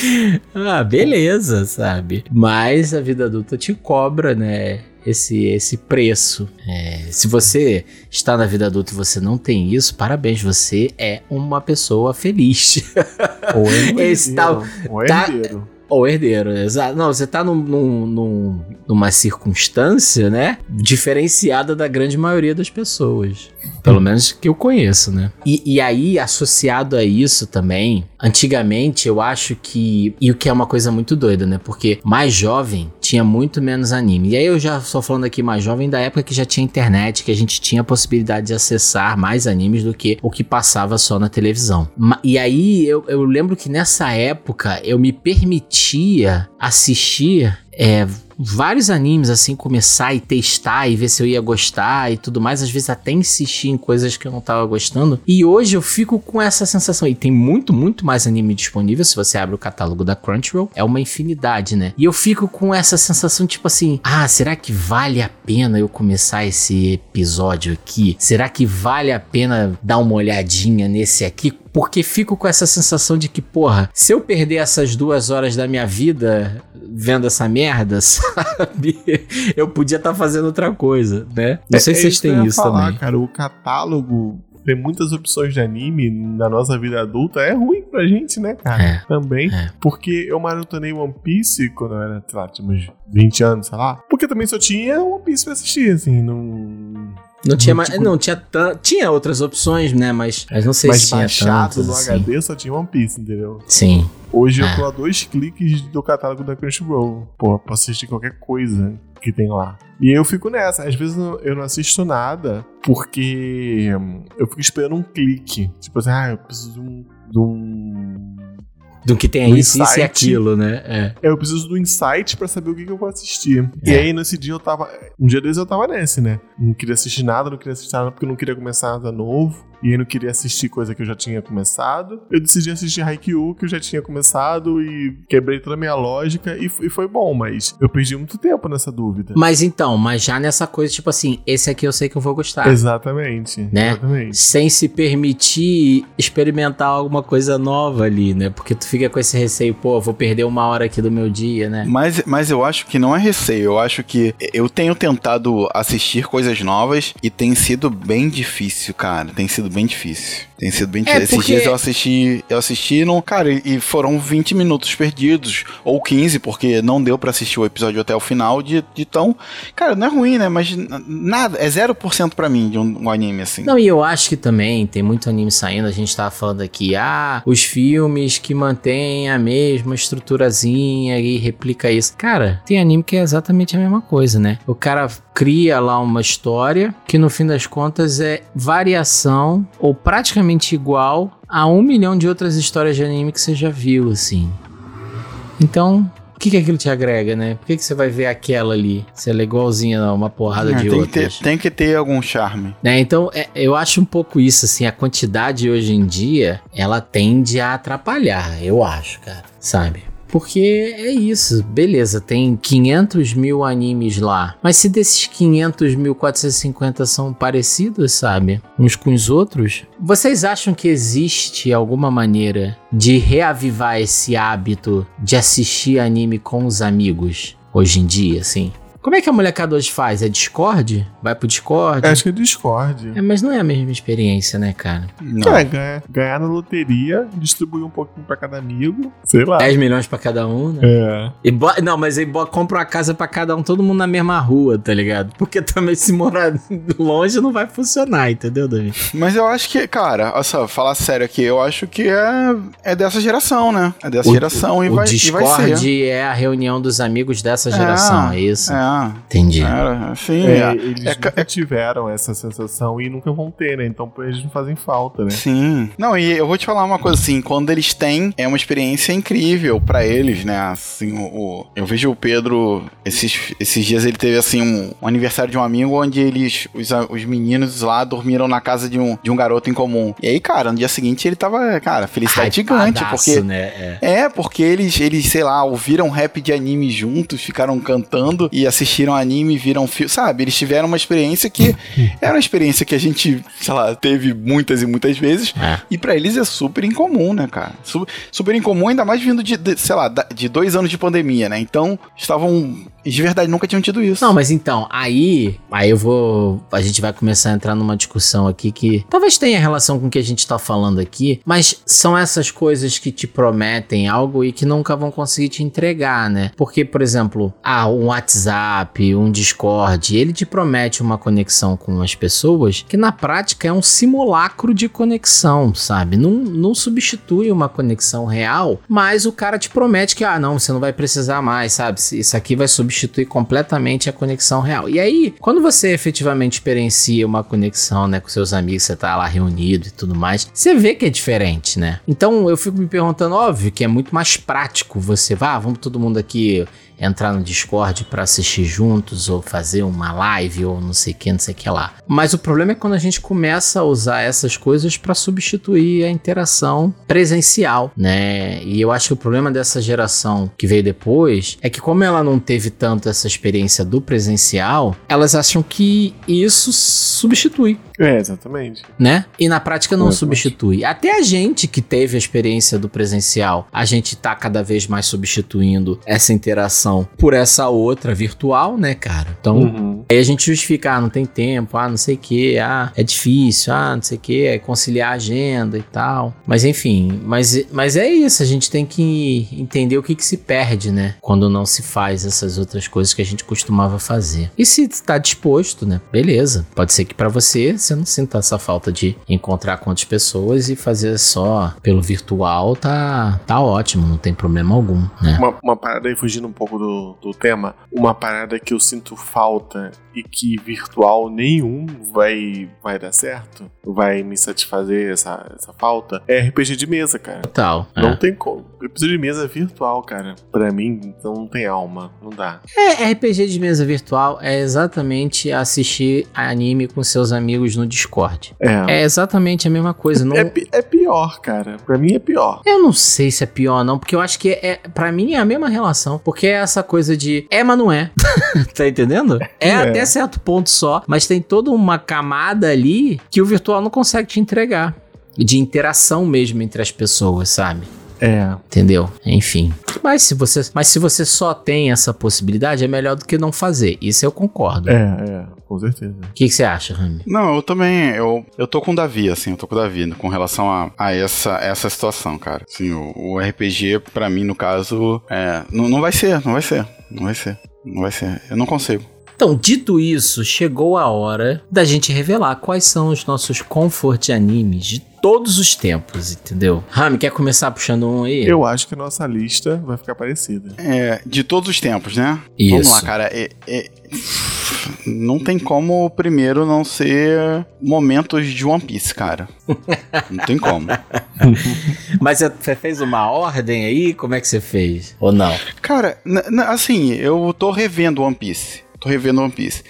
Ah, beleza, sabe? Mas a vida adulta te cobra, né? Esse, esse preço. É, se você está na vida adulta e você não tem isso, parabéns, você é uma pessoa feliz. Ou é (laughs) é tá- herdeiro. Ou herdeiro, exato. Não, você tá num, num- num- numa circunstância, né? Diferenciada da grande maioria das pessoas. Pelo menos que eu conheço, né? E, e aí, associado a isso também, antigamente eu acho que. E o que é uma coisa muito doida, né? Porque mais jovem tinha muito menos anime. E aí eu já estou falando aqui mais jovem da época que já tinha internet, que a gente tinha a possibilidade de acessar mais animes do que o que passava só na televisão. E aí eu, eu lembro que nessa época eu me permitia assistir é, vários animes, assim, começar e testar e ver se eu ia gostar e tudo mais. Às vezes até insistir em coisas que eu não tava gostando. E hoje eu fico com essa sensação. E tem muito, muito mais anime disponível. Se você abre o catálogo da Crunchyroll, é uma infinidade, né? E eu fico com essa sensação, tipo assim: ah, será que vale a pena eu começar esse episódio aqui? Será que vale a pena dar uma olhadinha nesse aqui? Porque fico com essa sensação de que, porra, se eu perder essas duas horas da minha vida vendo essa merda, (laughs) sabe? Eu podia estar tá fazendo outra coisa, né? Não É- sei é se vocês que eu têm ia isso falar, também. cara. O catálogo tem muitas opções de anime na nossa vida adulta. É ruim pra gente, né, cara? É. Também. É. Porque eu maratonei One Piece quando eu era, sei lá, tinha uns 20 anos, sei lá. Porque também só tinha One Piece pra assistir, assim. Não. Não tinha, Tipo- mais, não tinha tan- tinha outras opções, né? Mas, mas não sei Mas se tinha baixado tantas, no assim. HD só tinha One Piece, entendeu? Sim. Hoje Ah. eu tô a dois cliques do catálogo da Crunchyroll. Pô, pra assistir qualquer coisa que tem lá. E eu fico nessa. Às vezes eu eu não assisto nada porque hum, eu fico esperando um clique. Tipo assim, ah, eu preciso de um. De um... Do que tem Do isso, isso e insight. aquilo, né? É. Eu preciso do insight pra saber o que, que eu vou assistir. E É. aí, nesse dia eu tava. Um dia desses eu tava nesse, né? Não queria assistir nada, não queria assistir nada porque eu não queria começar nada novo. E aí não queria assistir coisa que eu já tinha começado. Eu decidi assistir Haikyuu, que eu já tinha começado, e quebrei toda a minha lógica. E, e foi bom, mas eu perdi muito tempo nessa dúvida. Mas então, mas já nessa coisa, tipo assim, esse aqui eu sei que eu vou gostar. Exatamente. Né? Exatamente. Sem se permitir experimentar alguma coisa nova ali, né? Porque tu fica com esse receio, pô, vou perder uma hora aqui do meu dia, né? Mas, mas eu acho que não é receio, eu acho que eu tenho tentado assistir coisas novas e tem sido bem difícil, cara. Tem sido bem difícil. Tem sido bem É. Esses porque- dias eu assisti, eu assisti, não, cara, e foram 20 minutos perdidos, ou 15, porque não deu pra assistir o episódio até o final de, de tão. Cara, não é ruim, né? Mas nada, é 0% pra mim de um, um anime assim. Não, e eu acho que também tem muito anime saindo. A gente tava falando aqui, ah, os filmes que mantêm a mesma estruturazinha e replica isso. Cara, tem anime que é exatamente a mesma coisa, né? O cara cria lá uma história que no fim das contas é variação ou praticamente igual a um milhão de outras histórias de anime que você já viu, assim. Então. O que, que aquilo te agrega, né? Por que, que você vai ver aquela ali? Se ela é igualzinha a uma porrada É, de tem, que outras? ter, tem que ter algum charme. Né, então, é, eu acho um pouco isso, assim, a quantidade hoje em dia, ela tende a atrapalhar, eu acho, cara, sabe? Porque é isso, beleza, tem 500 mil animes lá, mas se desses 500 mil, 450 são parecidos, sabe? Uns com os outros, vocês acham que existe alguma maneira de reavivar esse hábito de assistir anime com os amigos hoje em dia, assim? Como é que a molecada hoje faz? É Discord? Vai pro Discord? Acho que é Discord. É, mas não é a mesma experiência, né, cara? Não. É, ganhar, ganhar na loteria, distribuir um pouquinho pra cada amigo. Sei lá. 10 milhões pra cada um, né? É. E bo- não, mas aí bo- compra uma casa pra cada um, todo mundo na mesma rua, tá ligado? Porque também se morar (laughs) longe não vai funcionar, entendeu, Davi? Mas eu acho que, cara, olha só, falar sério aqui, eu acho que é, é dessa geração, né? É dessa O- geração e, o vai, e vai Discord ser. é a reunião dos amigos dessa geração, é, isso? É, Entendi. era, assim, É, é, eles é ca- nunca tiveram essa sensação e nunca vão ter, né? Então eles não fazem falta, né? Sim. Não, e eu vou te falar uma coisa assim, quando eles têm, é uma experiência incrível pra eles, né? Assim, o, o- eu vejo o Pedro, esses, esses dias ele teve assim um, um aniversário de um amigo onde eles, os, os meninos lá dormiram na casa de um, de um garoto em comum. E aí, cara, no dia seguinte ele tava, cara, felicidade gigante, porque né? É. É, porque eles, eles, sei lá, ouviram rap de anime juntos, ficaram cantando e assistiram anime, viram filme, sabe? Eles tiveram uma experiência que (laughs) era uma experiência que a gente, sei lá, teve muitas e muitas vezes. É. E pra eles é super incomum, né, cara? Su- super incomum, ainda mais vindo de, de, sei lá, de dois anos de pandemia, né? Então, estavam. De verdade, nunca tinham tido isso. Não, mas então, aí, aí eu vou. A gente vai começar a entrar numa discussão aqui que talvez tenha relação com o que a gente tá falando aqui, mas são essas coisas que te prometem algo e que nunca vão conseguir te entregar, né? Porque, por exemplo, ah, um WhatsApp, um Discord, ele te promete uma conexão com as pessoas que na prática é um simulacro de conexão, sabe? Não, não substitui uma conexão real, mas o cara te promete que, ah, não, você não vai precisar mais, sabe? Isso aqui vai substituir completamente a conexão real. E aí, quando você efetivamente experiencia uma conexão, né, com seus amigos, você tá lá reunido e tudo mais, você vê que é diferente, né? Então eu fico me perguntando, óbvio que é muito mais prático você, vá, vamos todo mundo aqui entrar no Discord pra assistir juntos, ou fazer uma live, ou não sei o que, não sei o que lá. Mas o problema é quando a gente começa a usar essas coisas pra substituir a interação presencial, né? E eu acho que o problema dessa geração que veio depois é que, como ela não teve tanto essa experiência do presencial, elas acham que isso substitui É, exatamente. né? E na prática não É, substitui. Até a gente que teve a experiência do presencial, a gente tá cada vez mais substituindo essa interação por essa outra virtual, né, cara? Então, Uhum. aí a gente justifica, ah, não tem tempo, ah, não sei o que, ah, é difícil, ah, não sei o que, é conciliar a agenda e tal. Mas enfim, mas, mas é isso, a gente tem que entender o que, que se perde, né? Quando não se faz essas outras coisas que a gente costumava fazer. E se tá disposto, né? Beleza. Pode ser que pra você você não sinta essa falta de encontrar com outras pessoas e fazer só pelo virtual, tá, tá ótimo, não tem problema algum, né? Uma, uma parada aí, fugindo um pouco do, do tema, uma parada que eu sinto falta e que virtual nenhum vai, vai dar certo, vai me satisfazer essa, essa falta, é RPG de mesa, cara. Total. é. Não tem como. RPG de mesa é virtual, cara. Pra mim, então não tem alma. Não dá. É, RPG de mesa virtual é exatamente assistir anime com seus amigos no Discord. É. É exatamente a mesma coisa. Não, É, é pior, cara. Pra mim é pior. Eu não sei se é pior não, porque eu acho que é, para mim é a mesma relação, porque é essa coisa de é, mas não é. (laughs) tá entendendo? É, É. até certo ponto só, mas tem toda uma camada ali que o virtual não consegue te entregar. De interação mesmo entre as pessoas, sabe? É. Entendeu? Enfim. Mas se você, mas se você só tem essa possibilidade, é melhor do que não fazer. Isso eu concordo. É, é. Com certeza. O que, você acha, Rami? Não, eu também, eu, eu tô com o Davi, assim, eu tô com o Davi com relação a, a essa, essa situação, cara. Assim, o, o RPG, pra mim, no caso, é, não, não vai ser, não vai ser, não vai ser, não vai ser, eu não consigo. Então, dito isso, chegou a hora da gente revelar quais são os nossos comfort animes de todos os tempos, entendeu? Rami, quer começar puxando um aí? Eu acho que a nossa lista vai ficar parecida. É, de todos os tempos, né? Isso. Vamos lá, cara, é- é- não tem como o primeiro não ser momentos de One Piece, cara. Não tem como. (laughs) Mas você fez uma ordem aí? Como é que você fez? Ou não? Cara, assim, eu tô revendo One Piece. Tô revendo One Piece.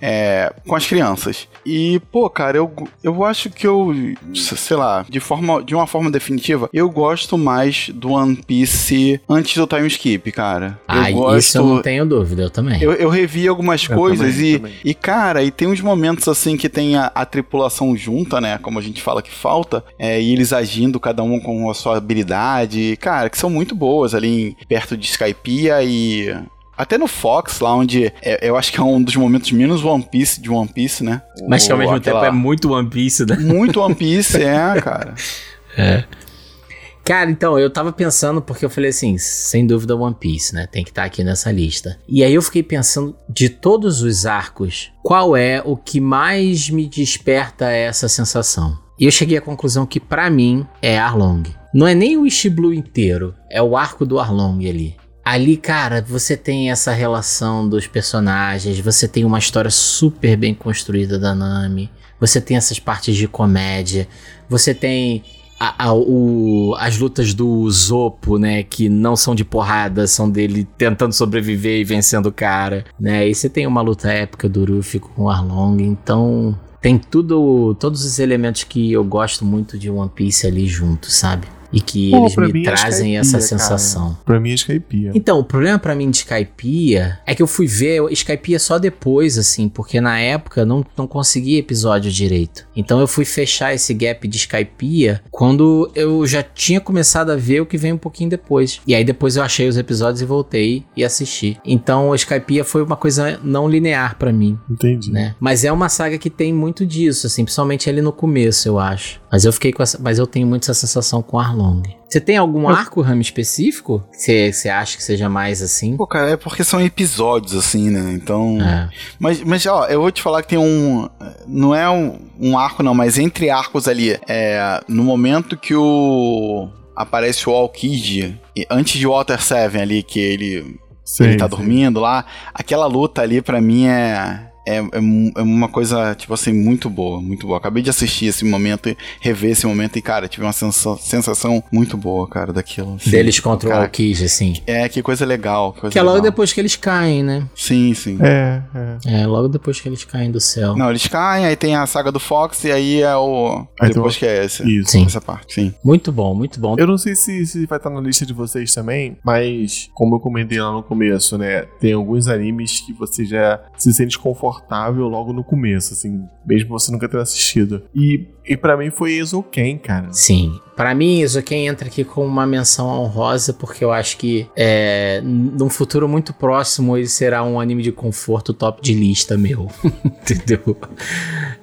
É, com as crianças. E, pô, cara, eu, eu acho que eu, sei lá, de, forma, de uma forma definitiva, eu gosto mais do One Piece antes do time skip, cara. Ah, eu gosto. isso eu não tenho dúvida, eu também. Eu, eu revi algumas Eu coisas também, e, também. e, cara, e tem uns momentos assim que tem a, a tripulação junta, né? Como a gente fala que falta, é, e eles agindo, cada um com a sua habilidade, cara, que são muito boas ali em- perto de Skypiea e. Até no Fox, lá onde é- eu acho que é um dos momentos menos One Piece de One Piece, né? Mas que ao mesmo aquela- tempo é muito One Piece, né? Muito One Piece, (laughs) é, cara. Cara, então, eu tava pensando, porque eu falei assim, sem dúvida One Piece, né? Tem que estar aqui nessa lista. E aí eu fiquei pensando, de todos os arcos, qual é o que mais me desperta essa sensação? E eu cheguei à conclusão que, pra mim, é Arlong. Não é nem o Blue inteiro, é o arco do Arlong ali. Ali, cara, você tem essa relação dos personagens, você tem uma história super bem construída da Nami, você tem essas partes de comédia, você tem a- a- o- as lutas do Zopo, né, que não são de porrada, são dele tentando sobreviver e vencendo o cara, né? E você tem uma luta épica do Ruffy com o Arlong, então tem tudo, todos os elementos que eu gosto muito de One Piece ali junto, sabe? E que Pô, eles me é trazem essa cara. sensação. Pra mim é Skypiea. Então, o problema pra mim de Skypiea é que eu fui ver o Skypiea só depois, assim, porque na época não, não consegui episódio direito. Então eu fui fechar esse gap de Skypiea quando eu já tinha começado a ver o que vem um pouquinho depois. E aí depois eu achei os episódios e voltei e assisti. Então o Skypiea foi uma coisa não linear pra mim, Entendi. né? Mas é uma saga que tem muito disso, assim, principalmente ali no começo, eu acho. Mas eu fiquei com essa, mas eu tenho muito essa sensação com Arlong. Você tem algum arco, Rami, específico? que Você acha que seja mais assim? Pô, cara, é porque são episódios, assim, né? Então. É. Mas, mas, ó, eu vou te falar que tem um. Não é um, um arco, não, mas entre arcos ali. É. No momento que o. Aparece o Alkid, e antes de Water 7 ali, que ele, Sei, ele tá sei. dormindo lá. Aquela luta ali, pra mim, é. É, é, é uma coisa, tipo assim, muito boa, muito boa. Acabei de assistir esse momento, e rever esse momento e, cara, tive uma sensa- sensação muito boa, cara, daquilo. assim. Deles contra o Cara, Aokiji, assim. É, que coisa legal. Que, coisa Que é logo legal. depois que eles caem, né? Sim, sim. É, é. É, logo depois que eles caem do céu. Não, eles caem, aí tem a saga do Fox e aí é o. Aí depois que é esse. Isso. Sim. Essa parte, sim. Muito bom, muito bom. Eu não sei se, se vai estar na lista de vocês também, mas como eu comentei lá no começo, né? Tem alguns animes que você já se sente confortável logo no começo, assim, mesmo você nunca ter assistido. E, e para mim foi Ezoken, cara. Sim. Pra mim, quem entra aqui com uma menção honrosa, porque eu acho que é, num futuro muito próximo ele será um anime de conforto top de lista meu. (laughs) Entendeu?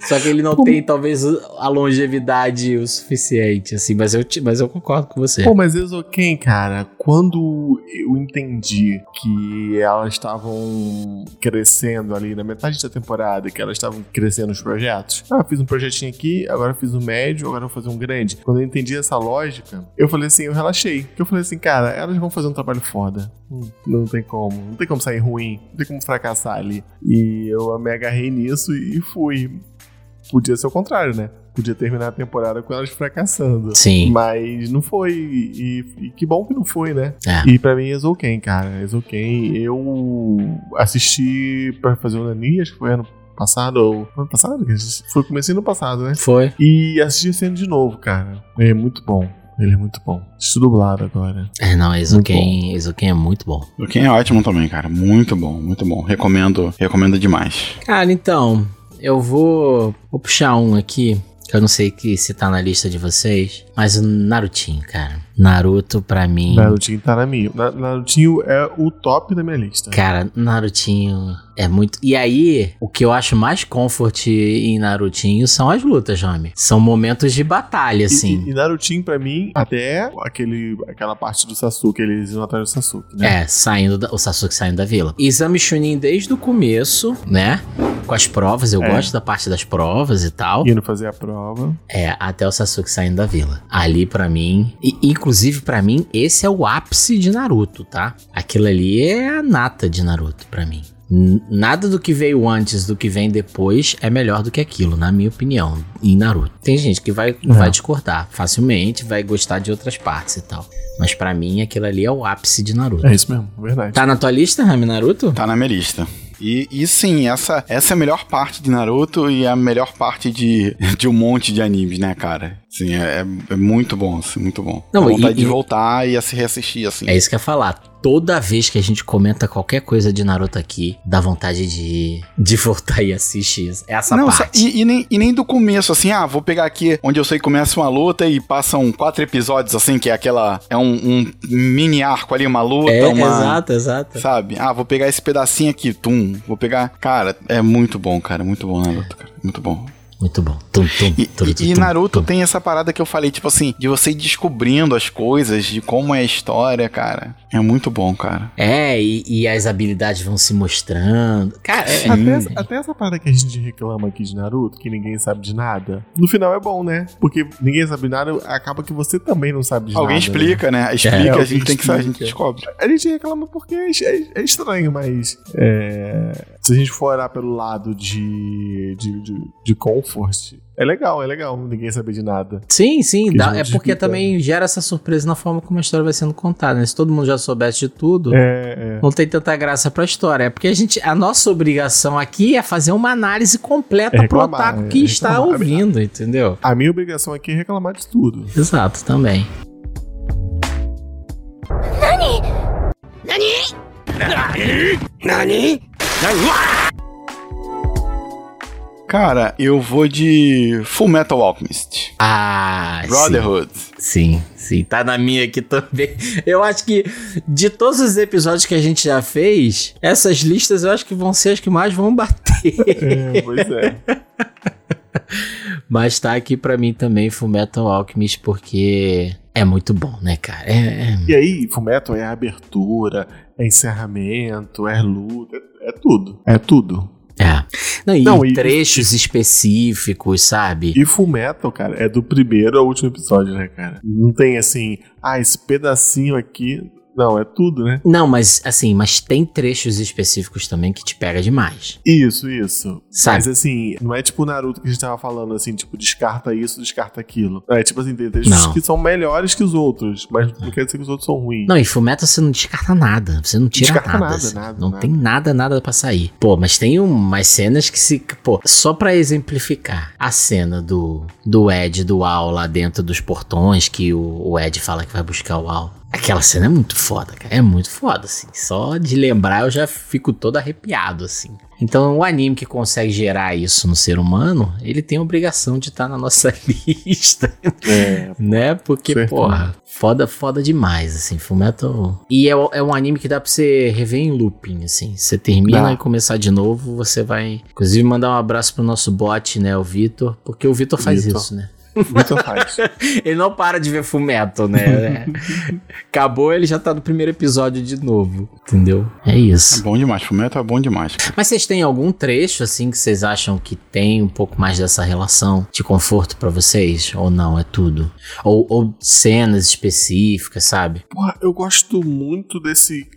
Só que ele não tem, talvez, a longevidade o suficiente, assim, mas eu, te- mas eu concordo com você. Pô, mas Ezoken, cara, quando eu entendi que elas estavam crescendo ali na metade da temporada, que elas estavam crescendo os projetos. Ah, fiz um projetinho aqui, agora fiz um médio, agora vou fazer um grande. Quando eu entendi essa lógica, eu falei assim, eu relaxei. Porque eu falei assim, cara, elas vão fazer um trabalho foda. Hum, Não tem como. Não tem como sair ruim. Não tem como fracassar ali. E eu me agarrei nisso e fui. Podia ser o contrário, né? Podia terminar a temporada com elas fracassando. Sim. Mas não foi. E, e que bom que não foi, né? É. E pra mim, Exoken, cara. Exoken, eu assisti pra fazer o Nani, acho que foi ano passado, ou ano passado? Foi comecinho no passado, né? Foi. E assisti esse ano de novo, cara. É muito bom. Ele é muito bom. Assisti dublado agora. É, não, Ezoken, Ezoken é muito bom. O Ken é ótimo também, cara. Muito bom, muito bom. Recomendo, recomendo demais. Cara, então, eu vou, vou puxar um aqui, que eu não sei que se tá na lista de vocês, mas o Narutinho, cara. Naruto, pra mim. Narutinho tá na minha. Na- Narutinho é o top da minha lista. Cara, Narutinho é muito. E aí, o que eu acho mais comfort em Narutinho são as lutas, homem. São momentos de batalha, E- assim. E, e Narutinho, pra mim, até aquele, aquela parte do Sasuke, eles iam atrás do Sasuke, né? É, saindo da, o Sasuke saindo da vila. Exame Chunin desde o começo, né? Com as provas, eu É. gosto da parte das provas e tal. Indo fazer a prova. É, até o Sasuke saindo da vila. Ali, pra mim. E, inclusive, pra mim, esse é o ápice de Naruto, tá? Aquilo ali é a nata de Naruto, pra mim. N- Nada do que veio antes do que vem depois é melhor do que aquilo, na minha opinião, em Naruto. Tem gente que vai, vai discordar facilmente, vai gostar de outras partes e tal. Mas pra mim, aquilo ali é o ápice de Naruto. É isso mesmo, verdade. Tá na tua lista, Rami Naruto? Tá na minha lista. E, e sim, essa, essa é a melhor parte de Naruto e a melhor parte de, (laughs) de um monte de animes, né, cara? Sim, é, é- é muito bom, assim, muito bom. Não, Dá vontade e- de voltar e a se reassistir, assim. É isso que eu ia falar. Toda vez que a gente comenta qualquer coisa de Naruto aqui, dá vontade de, de voltar e assistir essa Não, parte. sa- e, e nem, e nem do começo, assim, ah, vou pegar aqui onde eu sei que começa uma luta e passam quatro episódios, assim, que é aquela. É um, um mini arco ali, uma luta, é, uma. exato, exato. Sabe? Ah, vou pegar esse pedacinho aqui, tum. Vou pegar. Cara, é muito bom, cara. Muito bom, Naruto, cara. Muito bom. Muito bom. Tum, tum, E, tum, e- tum, e tum, Naruto tum. tem essa parada que eu falei, tipo assim, de você ir descobrindo as coisas, de como é a história, cara. É muito bom, cara. É, e, e as habilidades vão se mostrando. Cara, é, Até, é- essa, até essa parada que a gente reclama aqui de Naruto, que ninguém sabe de nada, no final é bom, né? Porque ninguém sabe nada, acaba que você também não sabe de Alguém nada. né? explica, né? Explica, É, a alguém gente tem que saber, a gente descobre. A gente reclama porque é, é- é estranho, mas é, se a gente for olhar pelo lado de, de, de, de comfort, é legal, é legal ninguém saber de nada. Sim, sim. Dá- é porque explica, também gera essa surpresa na forma como a história vai sendo contada. Né? Se todo mundo já soubesse de tudo, É, é. não tem tanta graça pra história. É porque a gente. A nossa obrigação aqui é fazer uma análise completa É pro reclamar, otaku é que está ouvindo, entendeu? A minha obrigação aqui é reclamar de tudo. Exato, também. Cara, eu vou de Full Metal Alchemist. Ah, sim. Brotherhood. Sim, sim, tá na minha aqui também. Eu acho que de todos os episódios que a gente já fez, essas listas eu acho que vão ser as que mais vão bater. (laughs) É, pois é. Mas tá aqui pra mim também Fullmetal Alchemist porque é muito bom, né, cara? É, é- E aí, Fullmetal é abertura, é encerramento, é luta, é, é tudo. É tudo. é. Não, e Não, e- trechos específicos, sabe? E Fullmetal, cara, é do primeiro ao último episódio, né, cara? Não tem assim, ah, esse pedacinho aqui Não, é tudo, né? Não, mas assim, mas tem trechos específicos também que te pega demais. Isso, isso. Sabe? Mas assim, não é tipo o Naruto que a gente tava falando, assim, tipo, descarta isso, descarta aquilo. É tipo assim, tem trechos Não. que são melhores que os outros, mas não quer dizer que os outros são ruins. Não, em Fullmetal você não descarta nada. Você não tira Descarta nada. nada, assim. nada, não nada. tem nada, nada pra sair. Pô, mas tem umas cenas que se. Pô, só pra exemplificar. A cena do, do Ed do Al lá dentro dos portões, que o, o Ed fala que vai buscar o Al. Aquela cena é muito foda, cara. É muito foda, assim. Só de lembrar eu já fico todo arrepiado, assim. Então, o anime que consegue gerar isso no ser humano, ele tem a obrigação de estar na nossa (laughs) lista É, né? Porque, Certo. porra, foda, foda demais, assim, Fullmetal... E é, é um anime que dá pra você rever em looping, assim. Você termina Dá. e começar de novo, você vai... Inclusive, mandar um abraço pro nosso bot, né, o Vitor, porque o Vitor faz Vitor. isso, né? Muito faz. (laughs) Ele não para de ver Fullmetal, né? Acabou, ele já tá no primeiro episódio de novo, entendeu? É É isso. bom demais. Fullmetal é bom demais. cara. Mas vocês têm algum trecho, assim, que vocês acham que tem um pouco mais dessa relação de conforto pra vocês? Ou não, é tudo? Ou, ou cenas específicas, sabe? Porra, eu gosto muito desse.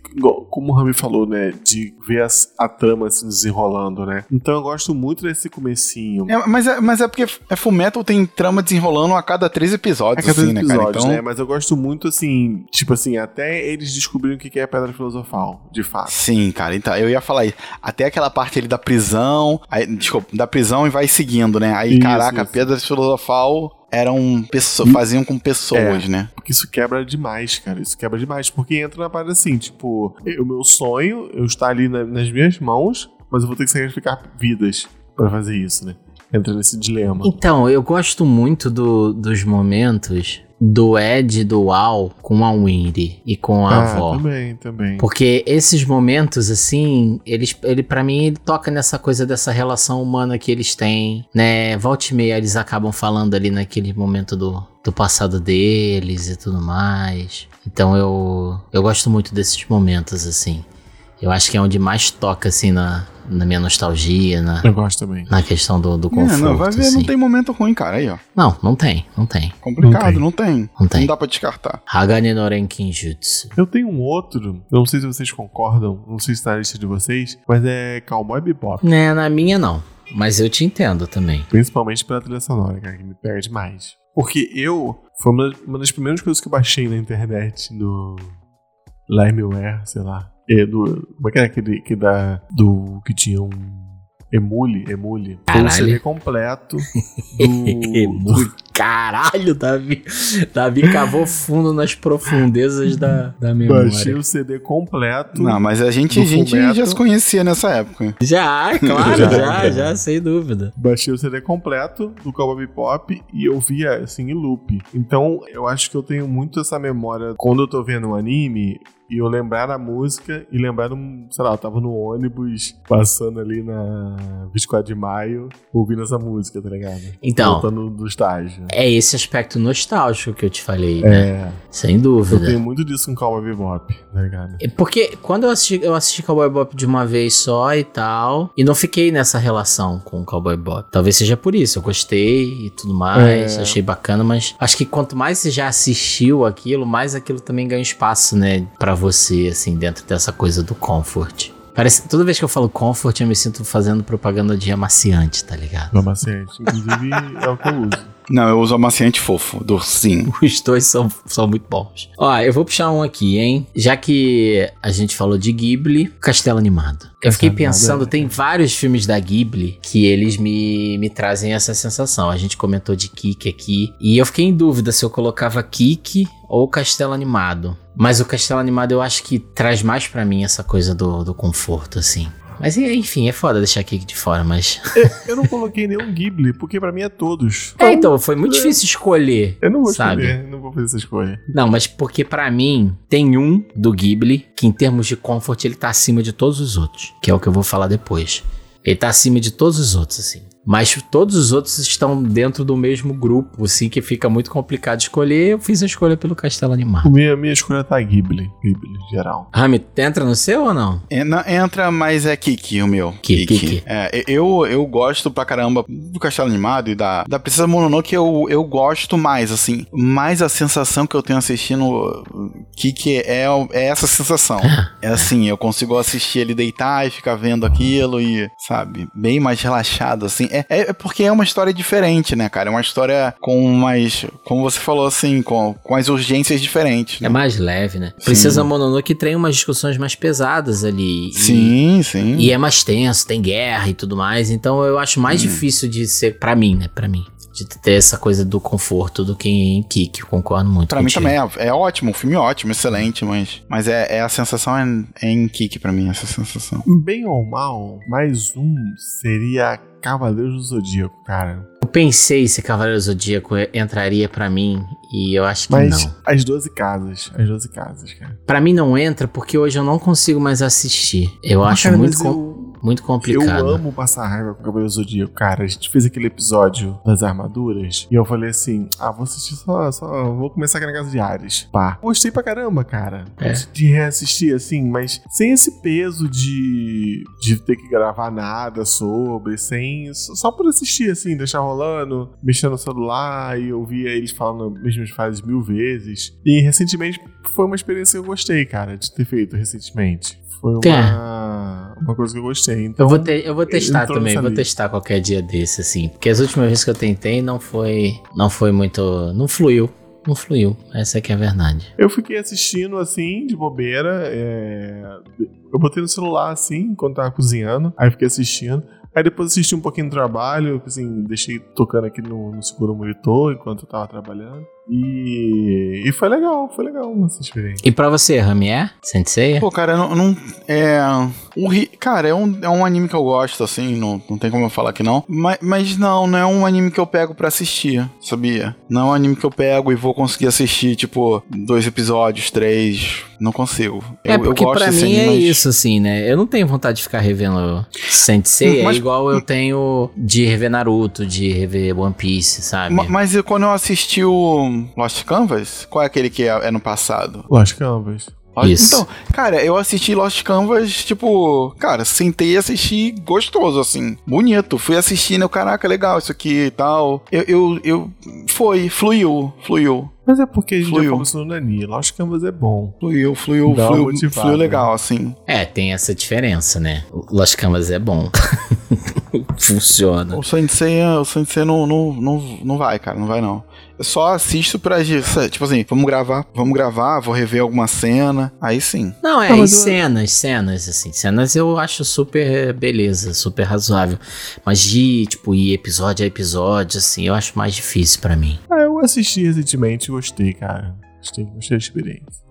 Como o Rami falou, né? De ver as- a trama se desenrolando, né? Então eu gosto muito desse comecinho. É, mas, é, mas é porque é Fullmetal tem trama desenrolando a cada três A episódios, cada assim, né, cara? Então, né? Mas eu gosto muito, assim, tipo assim, até eles descobrirem o que é pedra filosofal, de fato. Sim, cara, então eu ia falar isso. Até aquela parte ali da prisão, aí, desculpa, da prisão e vai seguindo, né? Aí, Isso, caraca, isso. pedra filosofal eram pessoas, Hum. faziam com pessoas, né? Porque isso quebra demais, cara. Isso quebra demais. Porque entra na parada assim, tipo, o meu sonho, eu estar ali na- nas minhas mãos, mas eu vou ter que sacrificar vidas pra fazer isso, né? Entra nesse dilema. Então, eu gosto muito do- dos momentos do Ed e do Al com a Winry e com a ah, avó. também, também. Porque esses momentos, assim, eles, ele para mim, ele toca nessa coisa dessa relação humana que eles têm, né? Volta e meia eles acabam falando ali naquele momento do, do passado deles e tudo mais. Então eu, eu gosto muito desses momentos, assim. Eu acho que é onde mais toca, assim, na, na minha nostalgia, na, Eu gosto também. na questão do, do É, conforto, não, vai ver, assim. não tem momento ruim, cara. Aí, ó. Não, não tem, não tem. Complicado, Não não tem. Não tem. dá pra descartar. Hagane no Renkinjutsu. Eu tenho um outro, não sei se vocês concordam, não sei se tá na lista de vocês, mas é Cowboy Bebop. Né, na minha não. Mas eu te entendo também. Principalmente pela trilha sonora, cara, que me pega demais. Porque eu. Foi uma, uma das primeiras coisas que eu baixei na internet no. Limeware, sei lá. É do. Como é que era aquele que da. Do. que tinha um. Emule, Emule. Foi um. CD completo do. (laughs) do Caralho, Davi. Davi cavou fundo nas profundezas da, da memória. baixei o CD completo. Não, mas a gente, a gente já se conhecia nessa época. Já, claro, Já, (laughs) já, já, sem dúvida. Baixei o CD completo do Cowboy Bebop e eu via assim em loop. Então eu acho que eu tenho muito essa memória quando eu tô vendo um anime e eu lembrar da música e lembrar, um, sei lá, eu tava no ônibus passando ali na 24 de maio ouvindo essa música, tá ligado? Então. Voltando do estágio. É esse aspecto nostálgico que eu te falei, né? É, Sem eu dúvida. tenho muito disso com Cowboy Bebop, tá ligado? É Porque quando eu assisti, eu assisti Cowboy Bop de uma vez só e tal, e não fiquei nessa relação com o Cowboy Bop. Talvez seja por isso, eu gostei e tudo mais, É. achei bacana, mas acho que quanto mais você já assistiu aquilo, mais aquilo também ganha espaço, né, Pra você, assim, dentro dessa coisa do comfort. Parece, toda vez que eu falo comfort, eu me sinto fazendo propaganda de amaciante, tá ligado? Amaciante. Inclusive é o que eu uso. Não, eu uso amaciante fofo, do sim. (laughs) Os dois são, são muito bons. Ó, eu vou puxar um aqui, hein? Já que a gente falou de Ghibli, Castelo Animado. Eu fiquei Castelo pensando, é. tem vários filmes da Ghibli que eles me, me trazem essa sensação. A gente comentou de Kiki aqui. E eu fiquei em dúvida se eu colocava Kiki ou Castelo Animado. Mas o Castelo Animado eu acho que traz mais pra mim essa coisa do, do conforto, assim. Mas enfim, é foda deixar Kiki de fora, mas. (laughs) Eu não coloquei nenhum Ghibli, porque pra mim é todos. É, então, foi muito difícil escolher. Eu não vou sabe? escolher, não vou fazer essa escolha. Não, mas porque pra mim tem um do Ghibli que em termos de comfort ele tá acima de todos os outros, que é o que eu vou falar depois. Ele tá acima de todos os outros assim. Mas todos os outros estão dentro do mesmo grupo, assim, que fica muito complicado escolher. Eu fiz a escolha pelo Castelo Animado. Minha, minha escolha tá Ghibli. Ghibli, geral. Rami, entra no seu ou não? É, não, Entra, mas é Kiki o meu. Ki- Kiki. É, eu, eu gosto pra caramba do Castelo Animado e da, da Princesa Mononoke eu, eu gosto mais, assim. Mais a sensação que eu tenho assistindo Kik é, é essa sensação. (laughs) É assim, eu consigo assistir ele deitar e ficar vendo aquilo e, sabe, bem mais relaxado, assim. É, é porque é uma história diferente, né, cara? É uma história com mais, como você falou, assim, com, com as urgências diferentes. Né? É mais leve, né? Princesa Mononoke tem umas discussões mais pesadas ali. Sim, e, sim. E é mais tenso, tem guerra e tudo mais. Então eu acho mais hum. difícil de ser, para mim, né? Pra mim de ter essa coisa do conforto do que em Kik, concordo muito. Pra contigo. mim também é, é ótimo, um filme ótimo, excelente, mas, mas é, é a sensação é, é em Kik pra mim, essa sensação. Bem ou mal, mais um seria Cavaleiros do Zodíaco, cara. Eu pensei se Cavaleiros do Zodíaco entraria para mim e eu acho que Mas não. as 12 casas, as 12 casas, cara. Pra mim não entra porque hoje eu não consigo mais assistir. Eu acho cara, muito... Eu muito complicado. Eu amo passar raiva com o Cavaleiro Zodíaco, cara. A gente fez aquele episódio das armaduras e eu falei assim: ah, vou assistir só, só vou começar aqui na casa de Ares. Pá. Gostei pra caramba, cara. É. De reassistir, assim, mas sem esse peso de, de ter que gravar nada sobre, sem. Só por assistir, assim, deixar rolando, mexendo no celular e ouvir eles falando as mesmas frases mil vezes. E recentemente foi uma experiência que eu gostei, cara, de ter feito recentemente. Foi uma. É uma coisa que eu gostei. Então, eu vou, ter, eu vou testar também, vou testar qualquer dia desse, assim. Porque as últimas vezes que eu tentei não foi. Não foi muito. Não fluiu. Não fluiu. Essa é que é a verdade. Eu fiquei assistindo assim, de bobeira. É... Eu botei no celular assim, enquanto tava cozinhando. Aí fiquei assistindo. Aí depois assisti um pouquinho do trabalho, assim, deixei tocando aqui no, no segundo monitor enquanto eu tava trabalhando. E, e foi legal, foi legal essa experiência. E pra você, Ramier? Sensei? Pô, cara, não. não é, o, cara, é um, é um anime que eu gosto, assim, não, não tem como eu falar que não. Mas, mas não, não é um anime que eu pego pra assistir, sabia? Não é um anime que eu pego e vou conseguir assistir, tipo, dois episódios, três. Não consigo. É, eu, porque eu pra mim é mas... isso, assim, né? Eu não tenho vontade de ficar revendo Sensei, mas, é igual eu tenho de rever Naruto, de rever One Piece, sabe? Mas, mas quando eu assisti o Lost Canvas? Qual é aquele que é, é no passado? Lost Canvas. Isso. Então, cara, eu assisti Lost Canvas, tipo, cara, sentei e assisti gostoso, assim, bonito. Fui assistindo, caraca, legal isso aqui e tal. Eu, eu, eu, foi, fluiu, fluiu. Mas é porque a gente fluiu. já isso no Nani. Lost Canvas é bom. Fluiu, fluiu, Dá fluiu, fluiu legal, assim. É, tem essa diferença, né? Lost Canvas é bom. (laughs) Funciona. O Sensei, o Sensei não, não, não, não vai, cara, não vai não. Eu só assisto pra, tipo assim, vamos gravar, vamos gravar, vou rever alguma cena, aí sim. Não, é, não, cenas, cenas, assim, cenas eu acho super beleza, super razoável. Mas de, tipo, ir episódio a episódio, assim, eu acho mais difícil para mim. Ah, eu assisti recentemente e gostei, cara. Gostei, gostei da experiência.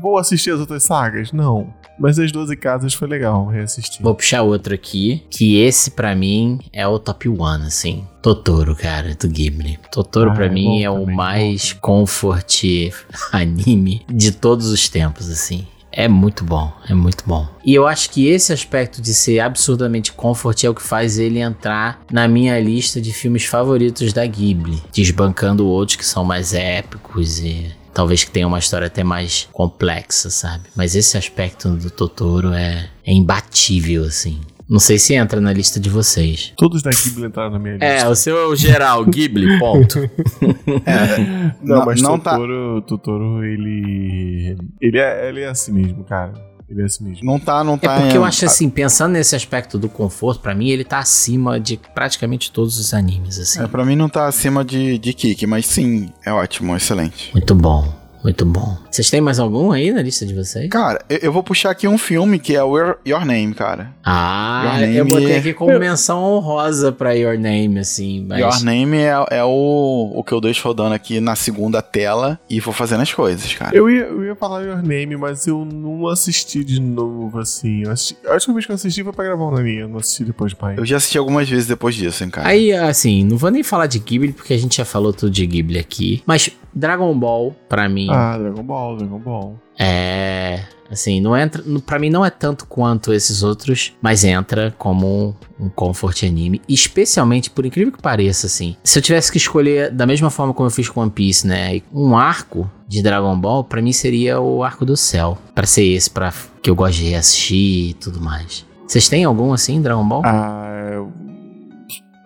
Vou assistir as outras sagas? Não. Mas as 12 casas foi legal reassistir. Vou puxar outro aqui, que esse para mim é o top one, assim. Totoro, cara, do Ghibli. Totoro ah, para é mim é o mais bom. comfort (laughs) anime de todos os tempos, assim. É muito bom, é muito bom. E eu acho que esse aspecto de ser absurdamente comfort é o que faz ele entrar na minha lista de filmes favoritos da Ghibli, desbancando outros que são mais épicos e talvez que tenha uma história até mais complexa, sabe? Mas esse aspecto do Totoro é, é imbatível, assim. Não sei se entra na lista de vocês. Todos da Ghibli entraram na minha é, lista. É, o seu é o geral, Ghibli, ponto. (laughs) é, não, não, mas não Totoro, tá... Totoro, ele. Ele é, ele é assim mesmo, cara. Ele é assim mesmo. Não tá, não tá. É porque em... eu acho assim, pensando nesse aspecto do conforto, para mim ele tá acima de praticamente todos os animes, assim. É, pra mim não tá acima de, de Kik, mas sim, é ótimo, excelente. Muito bom. Muito bom. Vocês têm mais algum aí na lista de vocês? Cara, eu, vou puxar aqui um filme que é o Your, Name, cara. Ah, Your Name eu botei aqui como menção honrosa pra Your Name, assim. Mas... Your Name é, é, o, o que eu deixo rodando aqui na segunda tela e vou fazendo as coisas, cara. Eu ia, eu ia falar Your Name, mas eu não assisti de novo, assim. Eu assisti, a última vez que eu assisti foi pra gravar um na minha, eu não assisti depois de pai. Eu já assisti algumas vezes depois disso, hein, cara. Aí, assim, não vou nem falar de Ghibli, porque a gente já falou tudo de Ghibli aqui. Mas Dragon Ball, pra mim. Ah, Dragon Ball, Dragon Ball. É. Assim, não entra. para mim não é tanto quanto esses outros, mas entra como um, um comfort anime. Especialmente, por incrível que pareça, assim. Se eu tivesse que escolher da mesma forma como eu fiz com One Piece, né? Um arco de Dragon Ball, para mim seria o arco do céu. para ser esse, para que eu gosto de reassistir e tudo mais. Vocês têm algum assim, Dragon Ball? Ah, eu...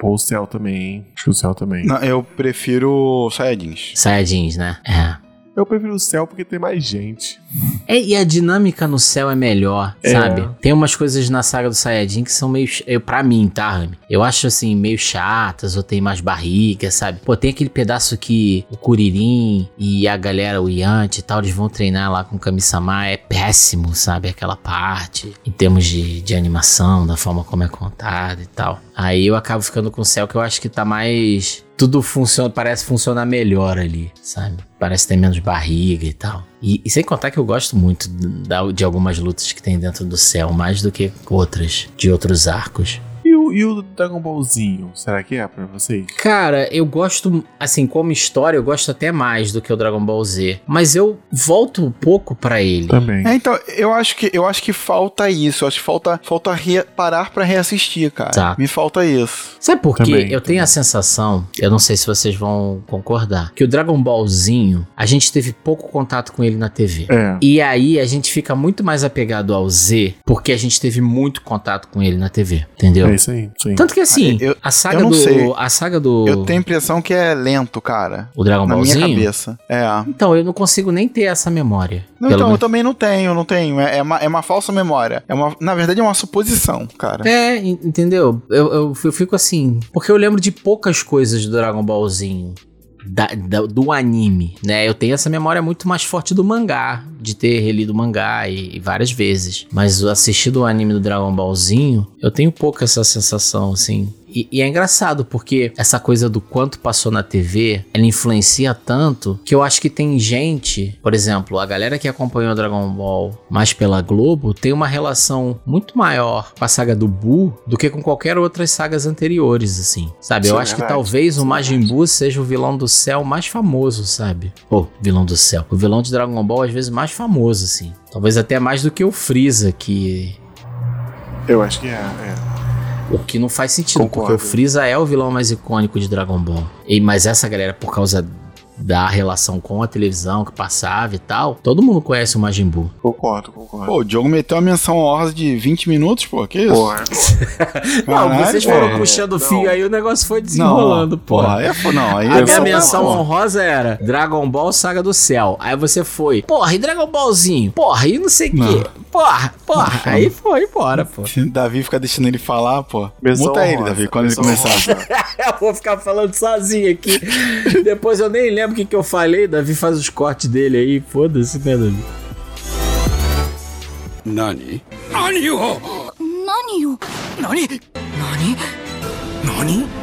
Pô, o céu também, hein? Acho que o céu também. Não, eu prefiro Saiyajins. Saiyajins, né? É. Eu prefiro o céu porque tem mais gente. É, e a dinâmica no céu é melhor, É. sabe? Tem umas coisas na saga do Saiyajin que são meio. Eu, pra mim, tá, Rami? Eu acho assim, meio chatas, ou tem mais barriga, sabe? Pô, tem aquele pedaço que o Kuririn e a galera, o Yanti e tal, eles vão treinar lá com o Kami-sama. É péssimo, sabe? Aquela parte. Em termos de, de animação, da forma como é contada e tal. Aí eu acabo ficando com o céu que eu acho que tá mais. Tudo funciona, parece funcionar melhor ali, sabe? Parece ter menos barriga e tal. E, e sem contar que eu gosto muito de algumas lutas que tem dentro do céu, mais do que outras, de outros arcos. E o, e o Dragon Ballzinho? Será que é pra vocês? Cara, eu gosto, assim, como história, eu gosto até mais do que o Dragon Ball Z. Mas eu volto um pouco pra ele. Também. É, então, eu acho que eu acho que falta isso. Eu acho que falta, falta re- parar pra reassistir, cara. Tá. Me falta isso. Sabe por quê? Também, eu tenho também. a sensação, eu não sei se vocês vão concordar, que o Dragon Ballzinho, a gente teve pouco contato com ele na TV. É. E aí a gente fica muito mais apegado ao Z, porque a gente teve muito contato com ele na TV, entendeu? É isso aí. Sim. Tanto que assim, Eu- a saga eu não do sei. a saga do Eu tenho a impressão que é lento, cara. o Dragon na minha cabeça. É. Então, eu não consigo nem ter essa memória. Não, então, eu menos- também não tenho, não tenho. É, é uma, é uma falsa memória. É uma, na verdade, é uma suposição, cara. É, en- entendeu? Eu, eu, eu fico assim. Porque eu lembro de poucas coisas do Dragon Ballzinho. Da- da- do anime, né? Eu tenho essa memória muito mais forte do mangá, de ter relido o mangá e, e várias vezes. Mas o assistir do anime do Dragon Ballzinho, eu tenho pouco essa sensação, assim. E, e é engraçado, porque essa coisa do quanto passou na TV, ela influencia tanto que eu acho que tem gente, por exemplo, a galera que acompanhou Dragon Ball mais pela Globo, tem uma relação muito maior com a saga do Buu do que com qualquer outras sagas anteriores, assim. Sabe? eu Isso é acho que verdade. talvez o Majin Buu seja o vilão do céu mais famoso, sabe? Ou vilão do céu. O vilão de Dragon Ball, às vezes, mais famoso, assim. Talvez até mais do que o Freeza, que Eu acho que é. é. O que não faz sentido, Concordo. porque o Freeza é o vilão mais icônico de Dragon Ball. E, mas essa galera, por causa da relação com a televisão que passava e tal, todo mundo conhece o Majin Buu. Concordo, concordo. Pô, o Diogo meteu uma menção honrosa de 20 minutos, pô. Que isso? Porra. (laughs) Não, Caralho, vocês foram porra. puxando o Não. fio aí, o negócio foi desenrolando, porra. Porra, é, não, aí A eu minha menção porra. honrosa era Dragon Ball Saga do Céu. Aí você foi, porra, e Dragon Ballzinho? Porra, e não sei o quê. Porra, porra. Aí foi embora, pô. (laughs) Davi fica deixando ele falar, pô. Menção Muta ele, Davi, quando ele começar. (laughs) Eu vou ficar falando sozinho aqui. Depois eu nem lembro sabe o que, que eu falei? Davi faz os cortes dele aí. Foda-se, né, Davi? Nani? Nani? Nani? Nani? Nani? Nani?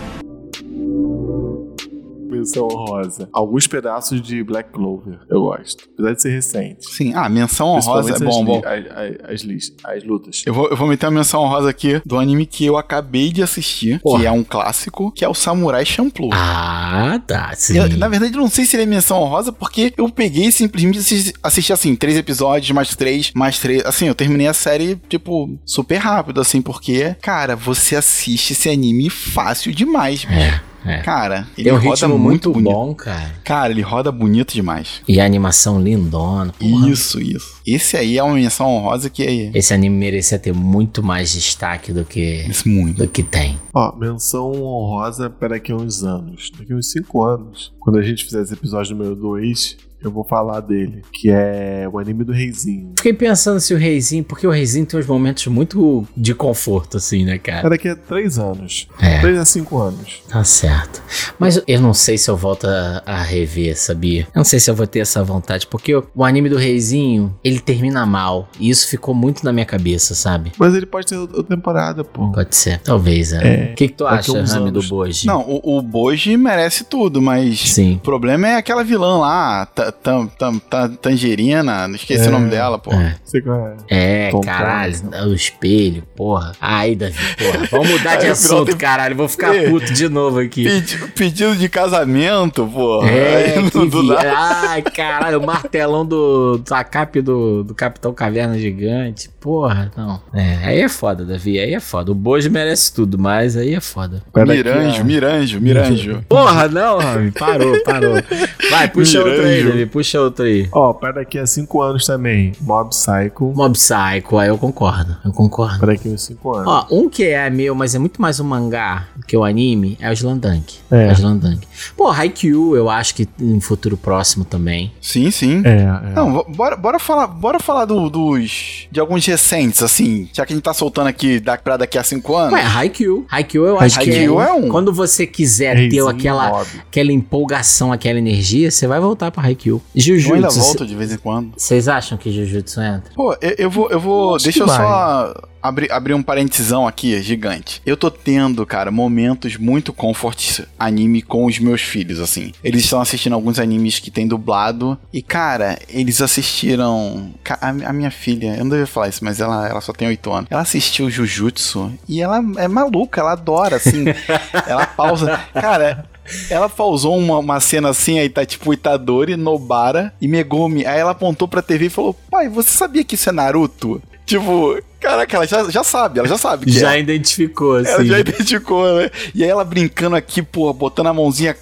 Menção honrosa. Alguns pedaços de Black Clover. Eu gosto. Apesar de ser recente. Sim, ah, menção honrosa é bom, as, bom. as, as, as, as lutas. Eu vou, eu vou meter uma menção honrosa aqui do anime que eu acabei de assistir, Porra. que é um clássico, que é o Samurai Champloo. Ah, tá. Sim. Eu, na verdade, eu não sei se ele é menção honrosa, porque eu peguei simplesmente assisti, assisti, assim, três episódios, mais três, mais três. Assim, eu terminei a série, tipo, super rápido, assim, porque, cara, você assiste esse anime fácil demais, bicho. É, é. Cara, ele Tem um roda ritmo muito, muito bom, cara. Cara, ele roda bonito demais. E a animação lindona. Porra. Isso, isso. Esse aí é uma menção honrosa que é Esse anime merecia ter muito mais destaque do que, isso muito. do que tem. Ó, menção honrosa para daqui a uns anos. Daqui a uns 5 anos. Quando a gente fizer esse episódio número 2, eu vou falar dele. Que é o anime do Reizinho. Fiquei pensando se o Reizinho, porque o Reizinho tem uns momentos muito de conforto, assim, né, É cara? daqui a 3 anos. É. 3 a 5 anos. Tá certo. Mas eu não sei se eu volto a, a rever, sabia? Eu não sei se eu vou ter essa vontade, porque o, o anime do Reizinho, ele termina mal. E isso ficou muito na minha cabeça, sabe? Mas ele pode ter outra temporada, pô. Pode ser. Talvez, é. O que, que tu acha, Rami, do. Boji? Não, o, o Boji merece tudo, mas. Sim. O problema é aquela vilã lá, ta- tam- tam- ta- Tangerina, não esqueci É. o nome dela, pô. É. Sei qual é. É, Tom caralho, o espelho, porra. Ai, Davi, porra. Vamos (laughs) mudar de Aí assunto, Bruno- caralho. Vou ficar É. puto de novo aqui. Pedi- pedido de casamento, pô. É, Aí, do vi... nada- Ai, caralho, o martelão do, do ACAP do, do Capitão Caverna Gigante. Porra, não. É, aí é foda, Davi, aí é foda. O Bojo merece tudo, mas aí é foda. Miranjo, Miranjo, Miranjo. Porra, não, Rami, parou, parou. Vai, puxa outro aí, Miranjo. Davi, puxa outro aí. Ó, para daqui a 5 anos também. Mob Psycho. Mob Psycho, aí eu concordo, eu concordo. Para daqui a 5 anos. Ó, um que é meu, mas é muito mais um mangá do que o anime, é o Slam Dunk. É. Faz Slam Dunk. Pô, Haikyuu eu acho que em futuro próximo também. Sim, sim. É, é. Não, bora, bora falar, bora falar do- dos. de alguns recentes, assim. Já que a gente tá soltando aqui da, pra daqui a cinco anos. Ué, Haikyuu. Haikyuu eu acho que Haikyuu é, é um. Quando você quiser ter Reizinho aquela, aquela empolgação, aquela energia, você vai voltar pra Haikyuu. eu ainda Jujutsu. volto de vez em quando. Vocês acham que Jujutsu entra? Pô, eu, eu vou. Eu vou Acho deixa que eu só abrir, abrir um parentesão aqui, gigante. Eu tô tendo, cara, momentos muito comfort anime com os meus filhos, assim. Eles estão assistindo alguns animes que tem dublado. E, cara, eles assistiram. A, a minha filha, eu não devia falar isso, mas ela, ela só tem 8 anos. Ela assistiu Jujutsu e ela é maluca, ela adora, assim. (laughs) ela pausa. Cara, ela pausou uma, uma cena assim, aí tá tipo Itadori, Nobara e Megumi. Aí ela apontou pra TV e falou: Pai, você sabia que isso é Naruto? Tipo, caraca, ela já, já sabe, ela já sabe Já é. identificou, assim. Ela já identificou, né? E aí ela brincando aqui, pô, botando a mãozinha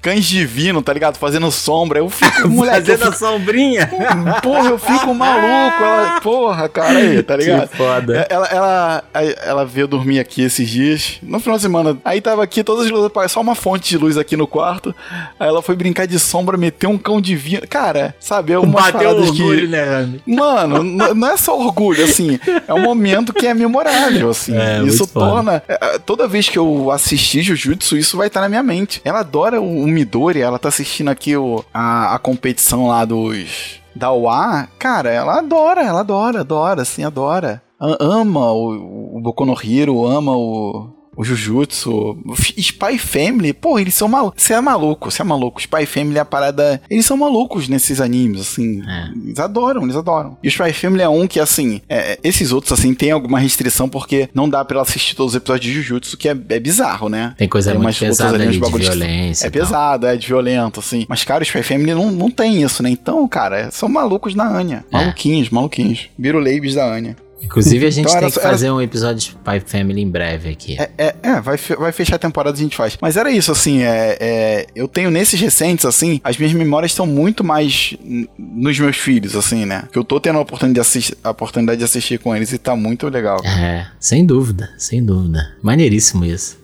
cães divino, tá ligado? Fazendo sombra. Eu fico, (laughs) moleque, Fazendo a fico, sombrinha. (laughs) porra, eu fico maluco. Ela, porra, cara, aí, tá ligado? Que foda. É, Ela, ela, ela veio dormir aqui esses dias, no final de semana. Aí tava aqui, todas as luzes apagadas, só uma fonte de luz aqui no quarto. Aí ela foi brincar de sombra, meteu um cão divino. Cara, sabe, é uma Bateu orgulho, que. né, Rami? Mano, não é só orgulho, assim. (laughs) É um momento que é memorável, assim. É, isso muito foda. torna. é, é, Toda vez que eu assistir Jujutsu, isso vai estar na minha mente. Ela adora o, o Midori, ela tá assistindo aqui o, a, a competição lá dos. Da UA, cara, ela adora, ela adora, adora, assim, adora. Ama o, o Boku no Hero, ama o, o Jujutsu. Spy Family, pô, eles são malucos. Você é maluco, você é maluco. Spy Family é a parada. Eles são malucos nesses animes, assim. É. Eles adoram, eles adoram. E o Spy Family é um que, assim, é, esses outros, assim, tem alguma restrição porque não dá pra ela assistir todos os episódios de Jujutsu, que é, é bizarro, né? Tem coisa Tem muito pesada ali, de violência. É pesado, é de violento, assim. Mas, cara, o Spy Family não, não tem isso, né? Então, cara, são malucos na Anya. É. Maluquinhos, maluquinhos. Biruleibes da Anya. Inclusive, a (laughs) gente Então era tem só- que era- fazer um episódio de Spy Family em breve aqui. É, é, é, vai, vai fechar a temporada e a gente faz. Mas era isso, assim, é, é, eu tenho nesses recentes, assim, as minhas memórias estão muito mais nos meus filhos, assim, né? Que eu tô tendo a oportunidade de, assistir, a oportunidade de assistir com eles e tá muito legal. É, sem dúvida, sem dúvida. Maneiríssimo isso.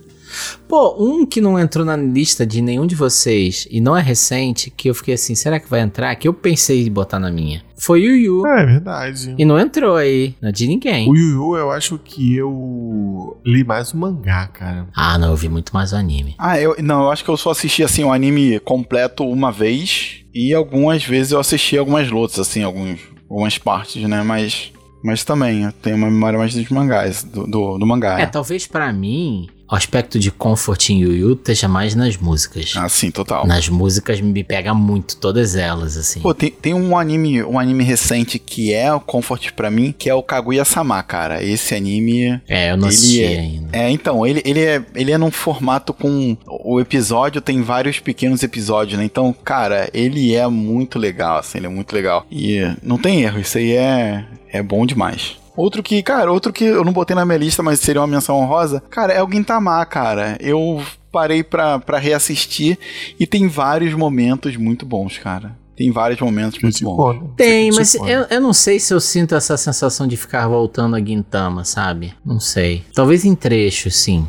Pô, um que não entrou na lista de nenhum de vocês e não é recente, que eu fiquei assim, será que vai entrar? Que eu pensei em botar na minha. Foi o Yu. É verdade. E não entrou aí, não é de ninguém. O Yu Yu, eu acho que eu li mais o mangá, cara. Ah, não, eu vi muito mais o anime. Ah, eu, não, eu acho que eu só assisti, assim, o anime completo uma vez e algumas vezes eu assisti algumas lutas, assim, alguns, algumas partes, né? Mas, mas também, eu tenho uma memória mais dos mangás, do, do, do mangá. É, talvez pra mim, o aspecto de comfort em Yu Yu esteja mais nas músicas. Ah, sim, total. Nas músicas me pega muito, todas elas, assim. Pô, tem, tem um anime, um anime recente que é o comfort pra mim, que é o Kaguya-sama, cara. Esse anime é, eu não assisti é- ainda. É, então, ele, ele, é, ele é num formato com. O episódio tem vários pequenos episódios, né? Então, cara, ele é muito legal, assim, ele é muito legal. E não tem erro, isso aí é, é bom demais. Outro que, cara, outro que eu não botei na minha lista, mas seria uma menção honrosa, cara, é o Gintama, cara. Eu parei pra, pra reassistir e tem vários momentos muito bons, cara. Tem vários momentos muito bons. Tem, mas eu, eu não sei se eu sinto essa sensação de ficar voltando a Guintama, sabe? Não sei. Talvez em trechos, sim.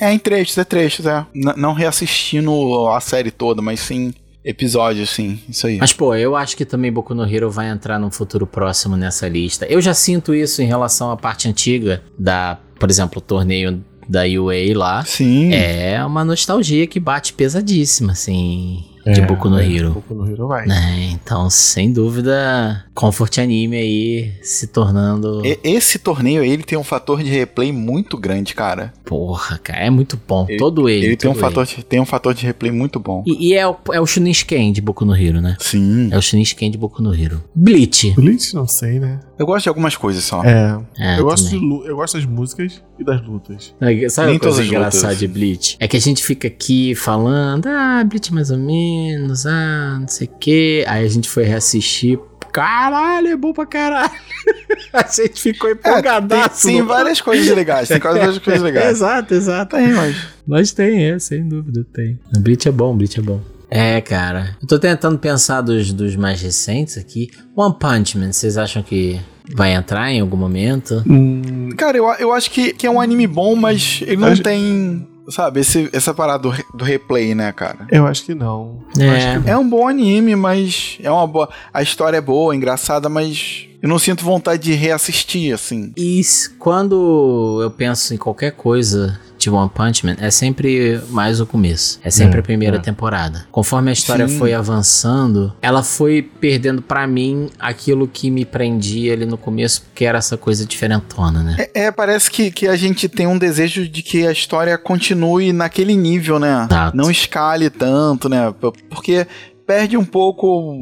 É, em trechos, é trechos, é. N- não reassistindo a série toda, mas sim episódios, sim. Isso aí. Mas, pô, eu acho que também Boku no Hero vai entrar num futuro próximo nessa lista. Eu já sinto isso em relação à parte antiga da, por exemplo, o torneio da UA lá. Sim. É uma nostalgia que bate pesadíssima, assim, de É, Boku no é, Hero. Boku no Hero vai. Né? Então, sem dúvida, Comfort Anime aí se tornando. E- Esse torneio aí, ele tem um fator de replay muito grande, cara. Porra, cara, é muito bom. Ele- todo ele. Ele tem um, todo fator de, tem um fator de replay muito bom. E, e é, o, é o Shunin Shiken de Boku no Hero, né? Sim. É o Shunin Shiken de Boku no Hero. Bleach. Bleach, não sei, né? Eu gosto de algumas coisas só. É. É, eu, gosto de, eu gosto das músicas e das lutas. É, Sabe Nem uma coisa todas as engraçada lutas. de Bleach? É que a gente fica aqui falando, ah, Bleach mais ou menos, ah, não sei o quê. Aí a gente foi reassistir. Caralho, é bom pra caralho. (laughs) a gente ficou É, tem, empolgadaço. tem no- várias coisas legais. Tem quase várias coisas legais. (laughs) exato, exato. Tem, mas. Mas tem, é, sem dúvida, tem. O Bleach é bom, o Bleach é bom. É, cara. Eu tô tentando pensar dos, dos mais recentes aqui. One Punch Man, vocês acham que vai entrar em algum momento? Hum, Cara, eu, eu acho que, que é um anime bom, mas ele não Acho- tem. Sabe, esse, essa parada do, do replay, né, cara? Eu acho que não. É. É um bom anime, mas é uma boa. A história é boa, engraçada, mas eu não sinto vontade de reassistir, assim. E quando eu penso em qualquer coisa de One Punch Man, é sempre mais o começo. É sempre É, a primeira é. temporada. Conforme a história Sim. foi avançando, ela foi perdendo pra mim aquilo que me prendia ali no começo, que era essa coisa diferentona, né? É, é, parece que, que a gente tem um desejo de que a história continue naquele nível, né? Exato. Não escale tanto, né? Porque perde um pouco.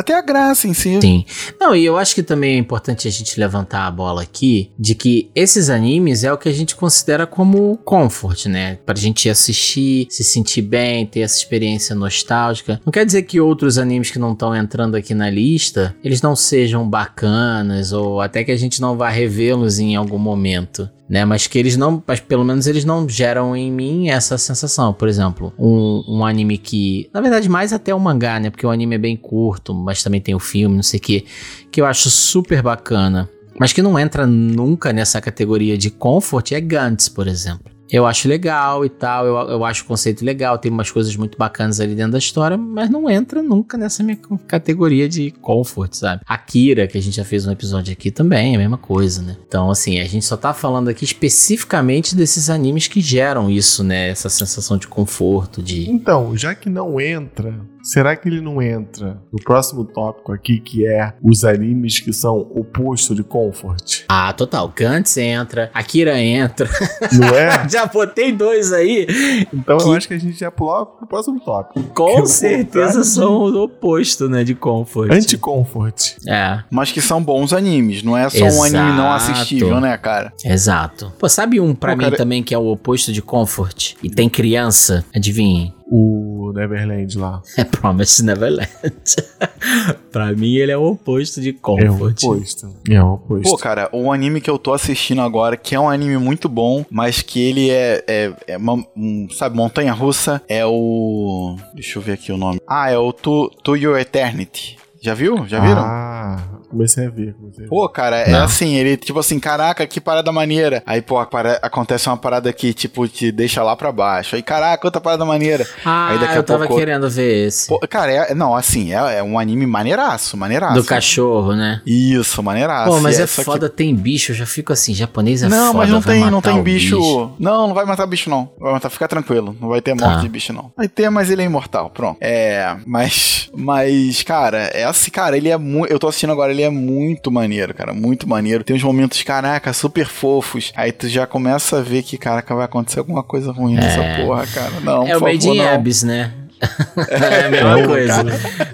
Até a graça em si. Sim. Não, e eu acho que também é importante a gente levantar a bola aqui de que esses animes é o que a gente considera como comfort, né? Pra gente assistir, se sentir bem, ter essa experiência nostálgica. Não quer dizer que outros animes que não estão entrando aqui na lista, eles não sejam bacanas ou até que a gente não vá revê-los em algum momento. Né, mas que eles não, mas pelo menos eles não geram em mim essa sensação. Por exemplo, um, um anime que, na verdade, mais até o mangá, né? Porque o anime é bem curto, mas também tem o filme, não sei o que, que eu acho super bacana, mas que não entra nunca nessa categoria de comfort é Gantz, por exemplo. Eu acho legal e tal, eu, eu acho o conceito legal, tem umas coisas muito bacanas ali dentro da história, mas não entra nunca nessa minha categoria de comfort, sabe? Akira, que a gente já fez um episódio aqui também, é a mesma coisa, né? Então, assim, a gente só tá falando aqui especificamente desses animes que geram isso, né? Essa sensação de conforto, de. Então, já que não entra, será que ele não entra no próximo tópico aqui, que é os animes que são oposto de comfort? Ah, total. Gantz entra, Akira entra. Não é? (laughs) já botei dois aí. Então Que- eu acho que a gente já pulou pro próximo tópico. Com certeza são o oposto, né? De comfort. Anti-comfort. É, Mas que são bons animes, não é só um anime não Exato. assistível, né, cara? exato. Pô, sabe um pra Pô, mim cara- também que é o oposto de comfort? E tem criança? Adivinhe. O Neverland lá. (laughs) É Promise Neverland. (laughs) pra mim, ele é o oposto de É o comfort. oposto. É o oposto. Pô, cara, o anime que eu tô assistindo agora, que é um anime muito bom, mas que ele é, é, é uma- um, sabe, montanha russa, é o. Deixa eu ver aqui o nome. Ah, é o To, to Your Eternity. Já viu? Já viram? Ah, comecei a ver. Comecei a ver. Pô, cara, é Não. assim, ele, tipo assim, caraca, que parada maneira. Aí, pô, apare- acontece uma parada que, tipo, te deixa lá pra baixo. Aí, caraca, outra parada maneira. Ah, Aí daqui a eu tava pouco- querendo ver esse. Pô, cara, é, não, assim, é, é um anime maneiraço, maneiraço. do cachorro, né? Isso, maneiraço. Pô, mas E é só que- foda, tem bicho, eu já fico assim, japonês é não, foda. mas não tem, não tem o bicho. Não, não vai matar bicho, não. Vai matar, fica tranquilo. Não vai ter Tá. morte de bicho, não. Vai ter, mas ele é imortal. Pronto. É, mas. Mas, cara, é assim, cara, ele é muito. Eu tô assistindo agora, ele é muito maneiro, cara. Muito maneiro. Tem uns momentos, caraca, super fofos. Aí tu já começa a ver que, caraca, vai acontecer alguma coisa ruim nessa porra, cara. Não, É o por Made favor, in. Abyss, né? É a mesma É, coisa.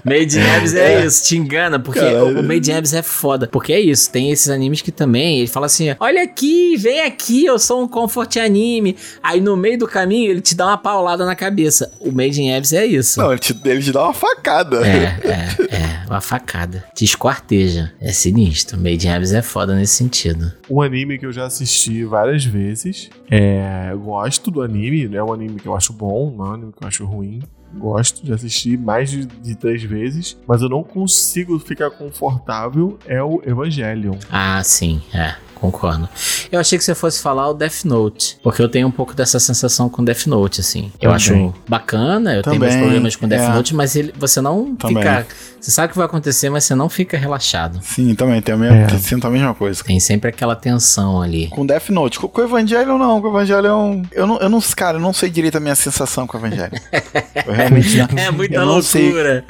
Made in Abyss é, isso, te engana, porque Caralho. o Made in Abyss é foda. Porque é isso, tem esses animes que também, ele fala assim, olha aqui, vem aqui, eu sou um comfort anime. Aí no meio do caminho ele te dá uma paulada na cabeça. O Made in Abyss é isso. Não, ele te, ele te dá uma facada. É, é, é, uma facada. Te esquarteja. É sinistro. Made in Abyss é foda nesse sentido. Um anime que eu já assisti várias vezes. É, eu gosto do anime, não é um anime que eu acho bom, não é um anime que eu acho ruim. Gosto de assistir mais de, de três vezes, mas eu não consigo ficar confortável. É o Evangelion. Ah, sim, é. Concordo. Eu achei que você fosse falar o Death Note, porque eu tenho um pouco dessa sensação com Death Note, assim. Eu Também. acho bacana, eu tenho Também, meus problemas com Death é. Note, mas ele, você não Também. fica. Você sabe o que vai acontecer, mas você não fica relaxado. Sim, também. Tem a mesma, É. sinto a mesma coisa. Tem sempre aquela tensão ali. Com Death Note. Com, com o Evangelho, não. Com o Evangelho, eu não, eu não. Cara, eu não sei direito a minha sensação com o Evangelho. Eu realmente não. (laughs) É muita eu não sei. loucura.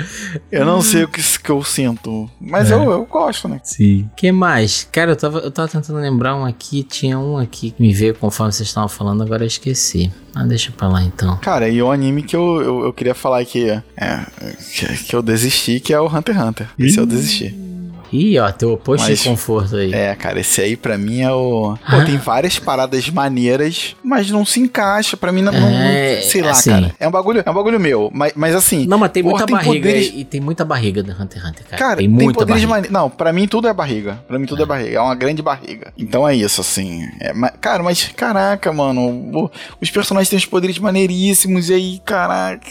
Eu não sei o que, que eu sinto. Mas É. eu, eu gosto, né? Sim. que mais? Cara, eu tava, eu tava tentando lembrar um aqui, tinha um aqui que me veio conforme vocês estavam falando, agora eu esqueci. Ah, deixa pra lá então. Cara, e o anime que eu, eu, eu queria falar que, é, que, que eu desisti, que é o Hunter x Hunter. Esse eu desisti. Ih, ó, teu oposto Mas- de conforto aí. É, cara, esse aí pra mim é o. Pô, Ah. tem várias paradas maneiras, mas não se encaixa. Pra mim, não, É, sei lá, assim. cara. É um bagulho, é um bagulho meu. Mas, mas assim. Não, mas tem porra, muita tem barriga poderes- e tem muita barriga do Hunter x Hunter, cara. Cara, tem tem, muita poderes barriga. mane... Não, pra mim tudo é barriga. Pra mim tudo é, barriga. É uma grande barriga. Então é isso, assim. É, ma- cara, mas caraca, mano. Os personagens têm os poderes maneiríssimos e aí, caraca.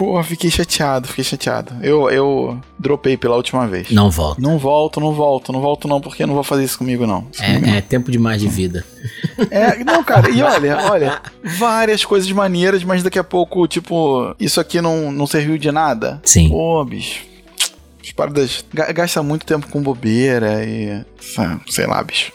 Pô, fiquei chateado, fiquei chateado. Eu, eu dropei pela última vez. Não volta. Não volto, não volto, não volto não, porque não vou fazer isso comigo não. Isso comigo É, é tempo demais de vida. (laughs) É, não, cara, e olha, olha, várias coisas maneiras, mas daqui a pouco, tipo, isso aqui não, não serviu de nada. Sim. Pô, bicho. As paradas. Gasta muito tempo com bobeira e. sa- Sei lá, bicho.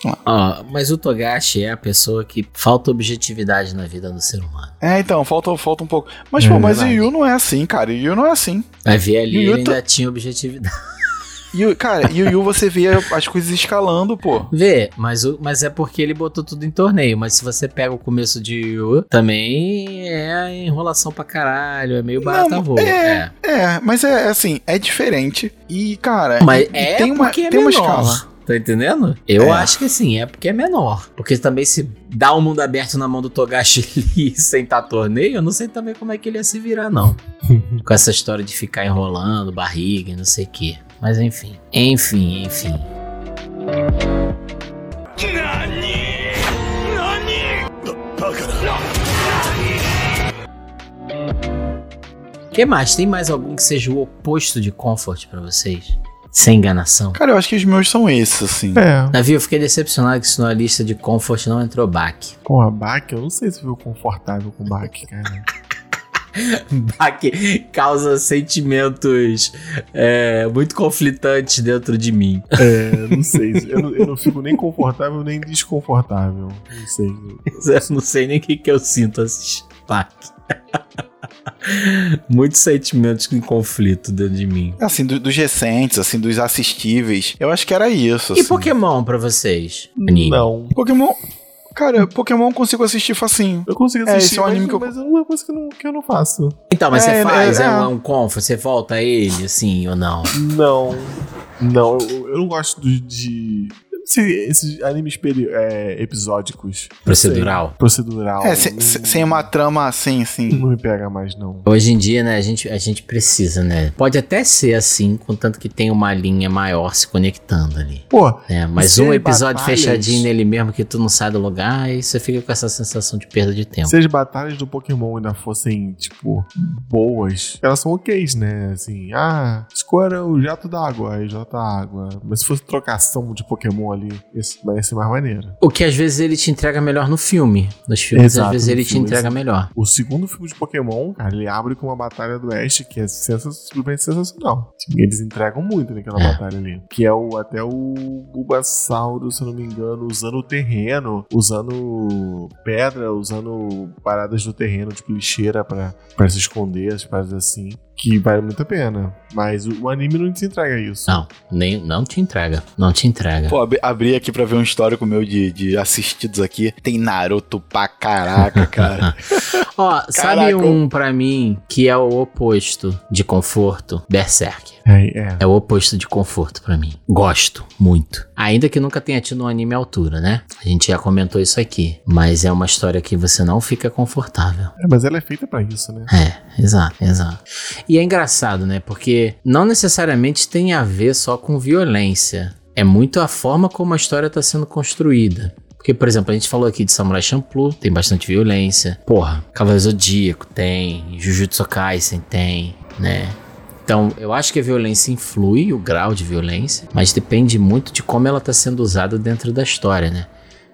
Mas o Togashi é a pessoa que falta objetividade na vida do ser humano. É, então, falta, falta um pouco. Mas, É pô, mas o. Yu não é assim, cara. O Yu não é assim. Vai ver ali, ele Yuta- ainda tinha objetividade. E, o- cara, e o Yu você vê as coisas escalando, pô. Vê, mas, o, mas é porque ele botou tudo em torneio. Mas se você pega o começo de Yu, também é enrolação pra caralho. É meio barata voa. é, É. É, mas é assim, é diferente. E, cara, Mas e- e é tem uma, porque é tem uma menor. escala. Tá entendendo? Eu É. acho que sim, é porque é menor. Porque também se dá o mundo aberto na mão do Togashi (laughs) ali sem estar torneio, eu não sei também como é que ele ia se virar, não. (laughs) Com essa história de ficar enrolando, barriga e não sei o quê. Mas enfim. Enfim, enfim. O que mais? Tem mais algum que seja o oposto de comfort pra vocês? Sem enganação. Cara, eu acho que os meus são esses, assim. É, Davi, eu fiquei decepcionado que isso na lista de comfort não entrou back. porra, Bach, eu não sei se fico confortável com Bach, cara. (laughs) (laughs) Back causa sentimentos é, muito conflitantes dentro de mim. É, não sei. Eu não, eu não fico nem confortável nem desconfortável. Não sei. Eu não sei nem o que, que eu sinto assistindo Back. Muitos sentimentos em conflito dentro de mim. Assim, do- dos recentes, assim, dos assistíveis. Eu acho que era isso, E assim. Pokémon pra vocês? Anime. Não. Pokémon... Cara, Pokémon eu consigo assistir facinho. Eu consigo É, assistir, esse é um anime mas, que eu- mas é uma coisa que eu não, que eu não faço. Então, mas É, você faz? é, É, é. um, um comfort? Você volta a ele, assim, ou não? Não. Não, eu, eu não gosto do- de. Esse, esses animes peri- é, episódicos. Procedural. Sei, procedural. É, se- não- se- sem uma trama assim, assim. Não me pega mais, não. Hoje em dia, né, a gente, a gente precisa, né? Pode até ser assim, contanto que tem uma linha maior se conectando ali. Pô, né? mas um as episódio batalhas- fechadinho nele mesmo que tu não sai do lugar e você fica com essa sensação de perda de tempo. se as batalhas do Pokémon ainda fossem, tipo, boas, elas são ok, né? Assim, ah, escolha o jato d'água, aí jato água. Mas se fosse trocação de Pokémon ali, esse vai ser mais maneiro. O que às vezes ele te entrega melhor no filme. Nos filmes, Exato, às vezes ele te filme, entrega sim. melhor. O segundo filme de Pokémon, cara, ele abre com uma batalha do Oeste que é simplesmente sensacional. Eles entregam muito naquela É. batalha ali. Que é o até o Bulbasauro, se eu não me engano, usando o terreno, usando pedra, usando paradas do terreno, tipo lixeira pra, pra se esconder, as paradas assim. Que vale muito a pena. Mas o, anime não te entrega isso. Não, nem, não te entrega. Não te entrega. Pô, abri, abri aqui pra ver um histórico meu de, de assistidos aqui. Tem Naruto pra caraca, cara. (laughs) Ó, sabe Caraca, um pra mim que é o oposto de conforto? Berserk. É, é. É o oposto de conforto pra mim. Gosto muito. Ainda que nunca tenha tido um anime à altura, né? A gente já comentou isso aqui. Mas é uma história que você não fica confortável. É, mas ela é feita pra isso, né? É, exato, exato. E é engraçado, né? Porque não necessariamente tem a ver só com violência. É muito a forma como a história tá sendo construída. Porque, por exemplo, a gente falou aqui de Samurai Champloo, tem bastante violência. Porra, Cavaleiro Zodíaco tem, Jujutsu Kaisen tem, né? Então, eu acho que a violência influi, o grau de violência, mas depende muito de como ela tá sendo usada dentro da história, né?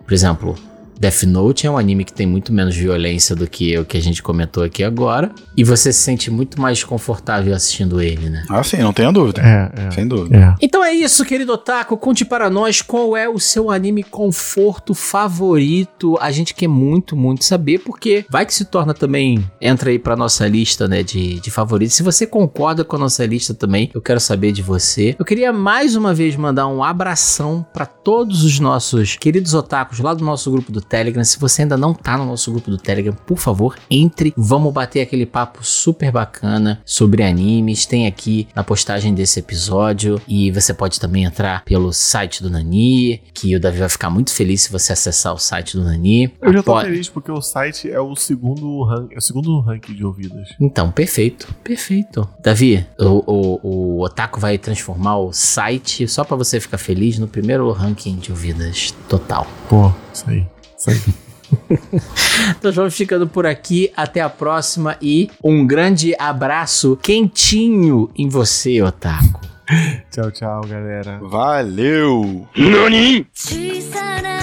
Por exemplo, Death Note é um anime que tem muito menos violência do que o que a gente comentou aqui agora. E você se sente muito mais confortável assistindo ele, né? ah, sim, não tenha dúvida. É, é. Sem dúvida. É. Então é isso, querido Otaku. Conte para nós qual é o seu anime conforto favorito. A gente quer muito, muito saber, porque vai que se torna também. Entra aí pra nossa lista, né, de, de favoritos. Se você concorda com a nossa lista também, eu quero saber de você. Eu queria mais uma vez mandar um abração para todos os nossos queridos otakus lá do nosso grupo do Telegram. Se você ainda não tá no nosso grupo do Telegram, por favor, entre. Vamos bater aquele papo super bacana sobre animes. Tem aqui na postagem desse episódio. E você pode também entrar pelo site do Nani, que o Davi vai ficar muito feliz se você acessar o site do Nani. Eu já tô feliz porque o site é o segundo rank, é o segundo ranking de ouvidas. Então, perfeito, perfeito. Davi, o, o, o Otaku vai transformar o site, só pra você ficar feliz, no primeiro ranking de ouvidas total. Pô, isso aí. Nós (laughs) vamos ficando por aqui. Até a próxima e um grande abraço quentinho em você, Otaku. Tchau, tchau, galera. Valeu! 何小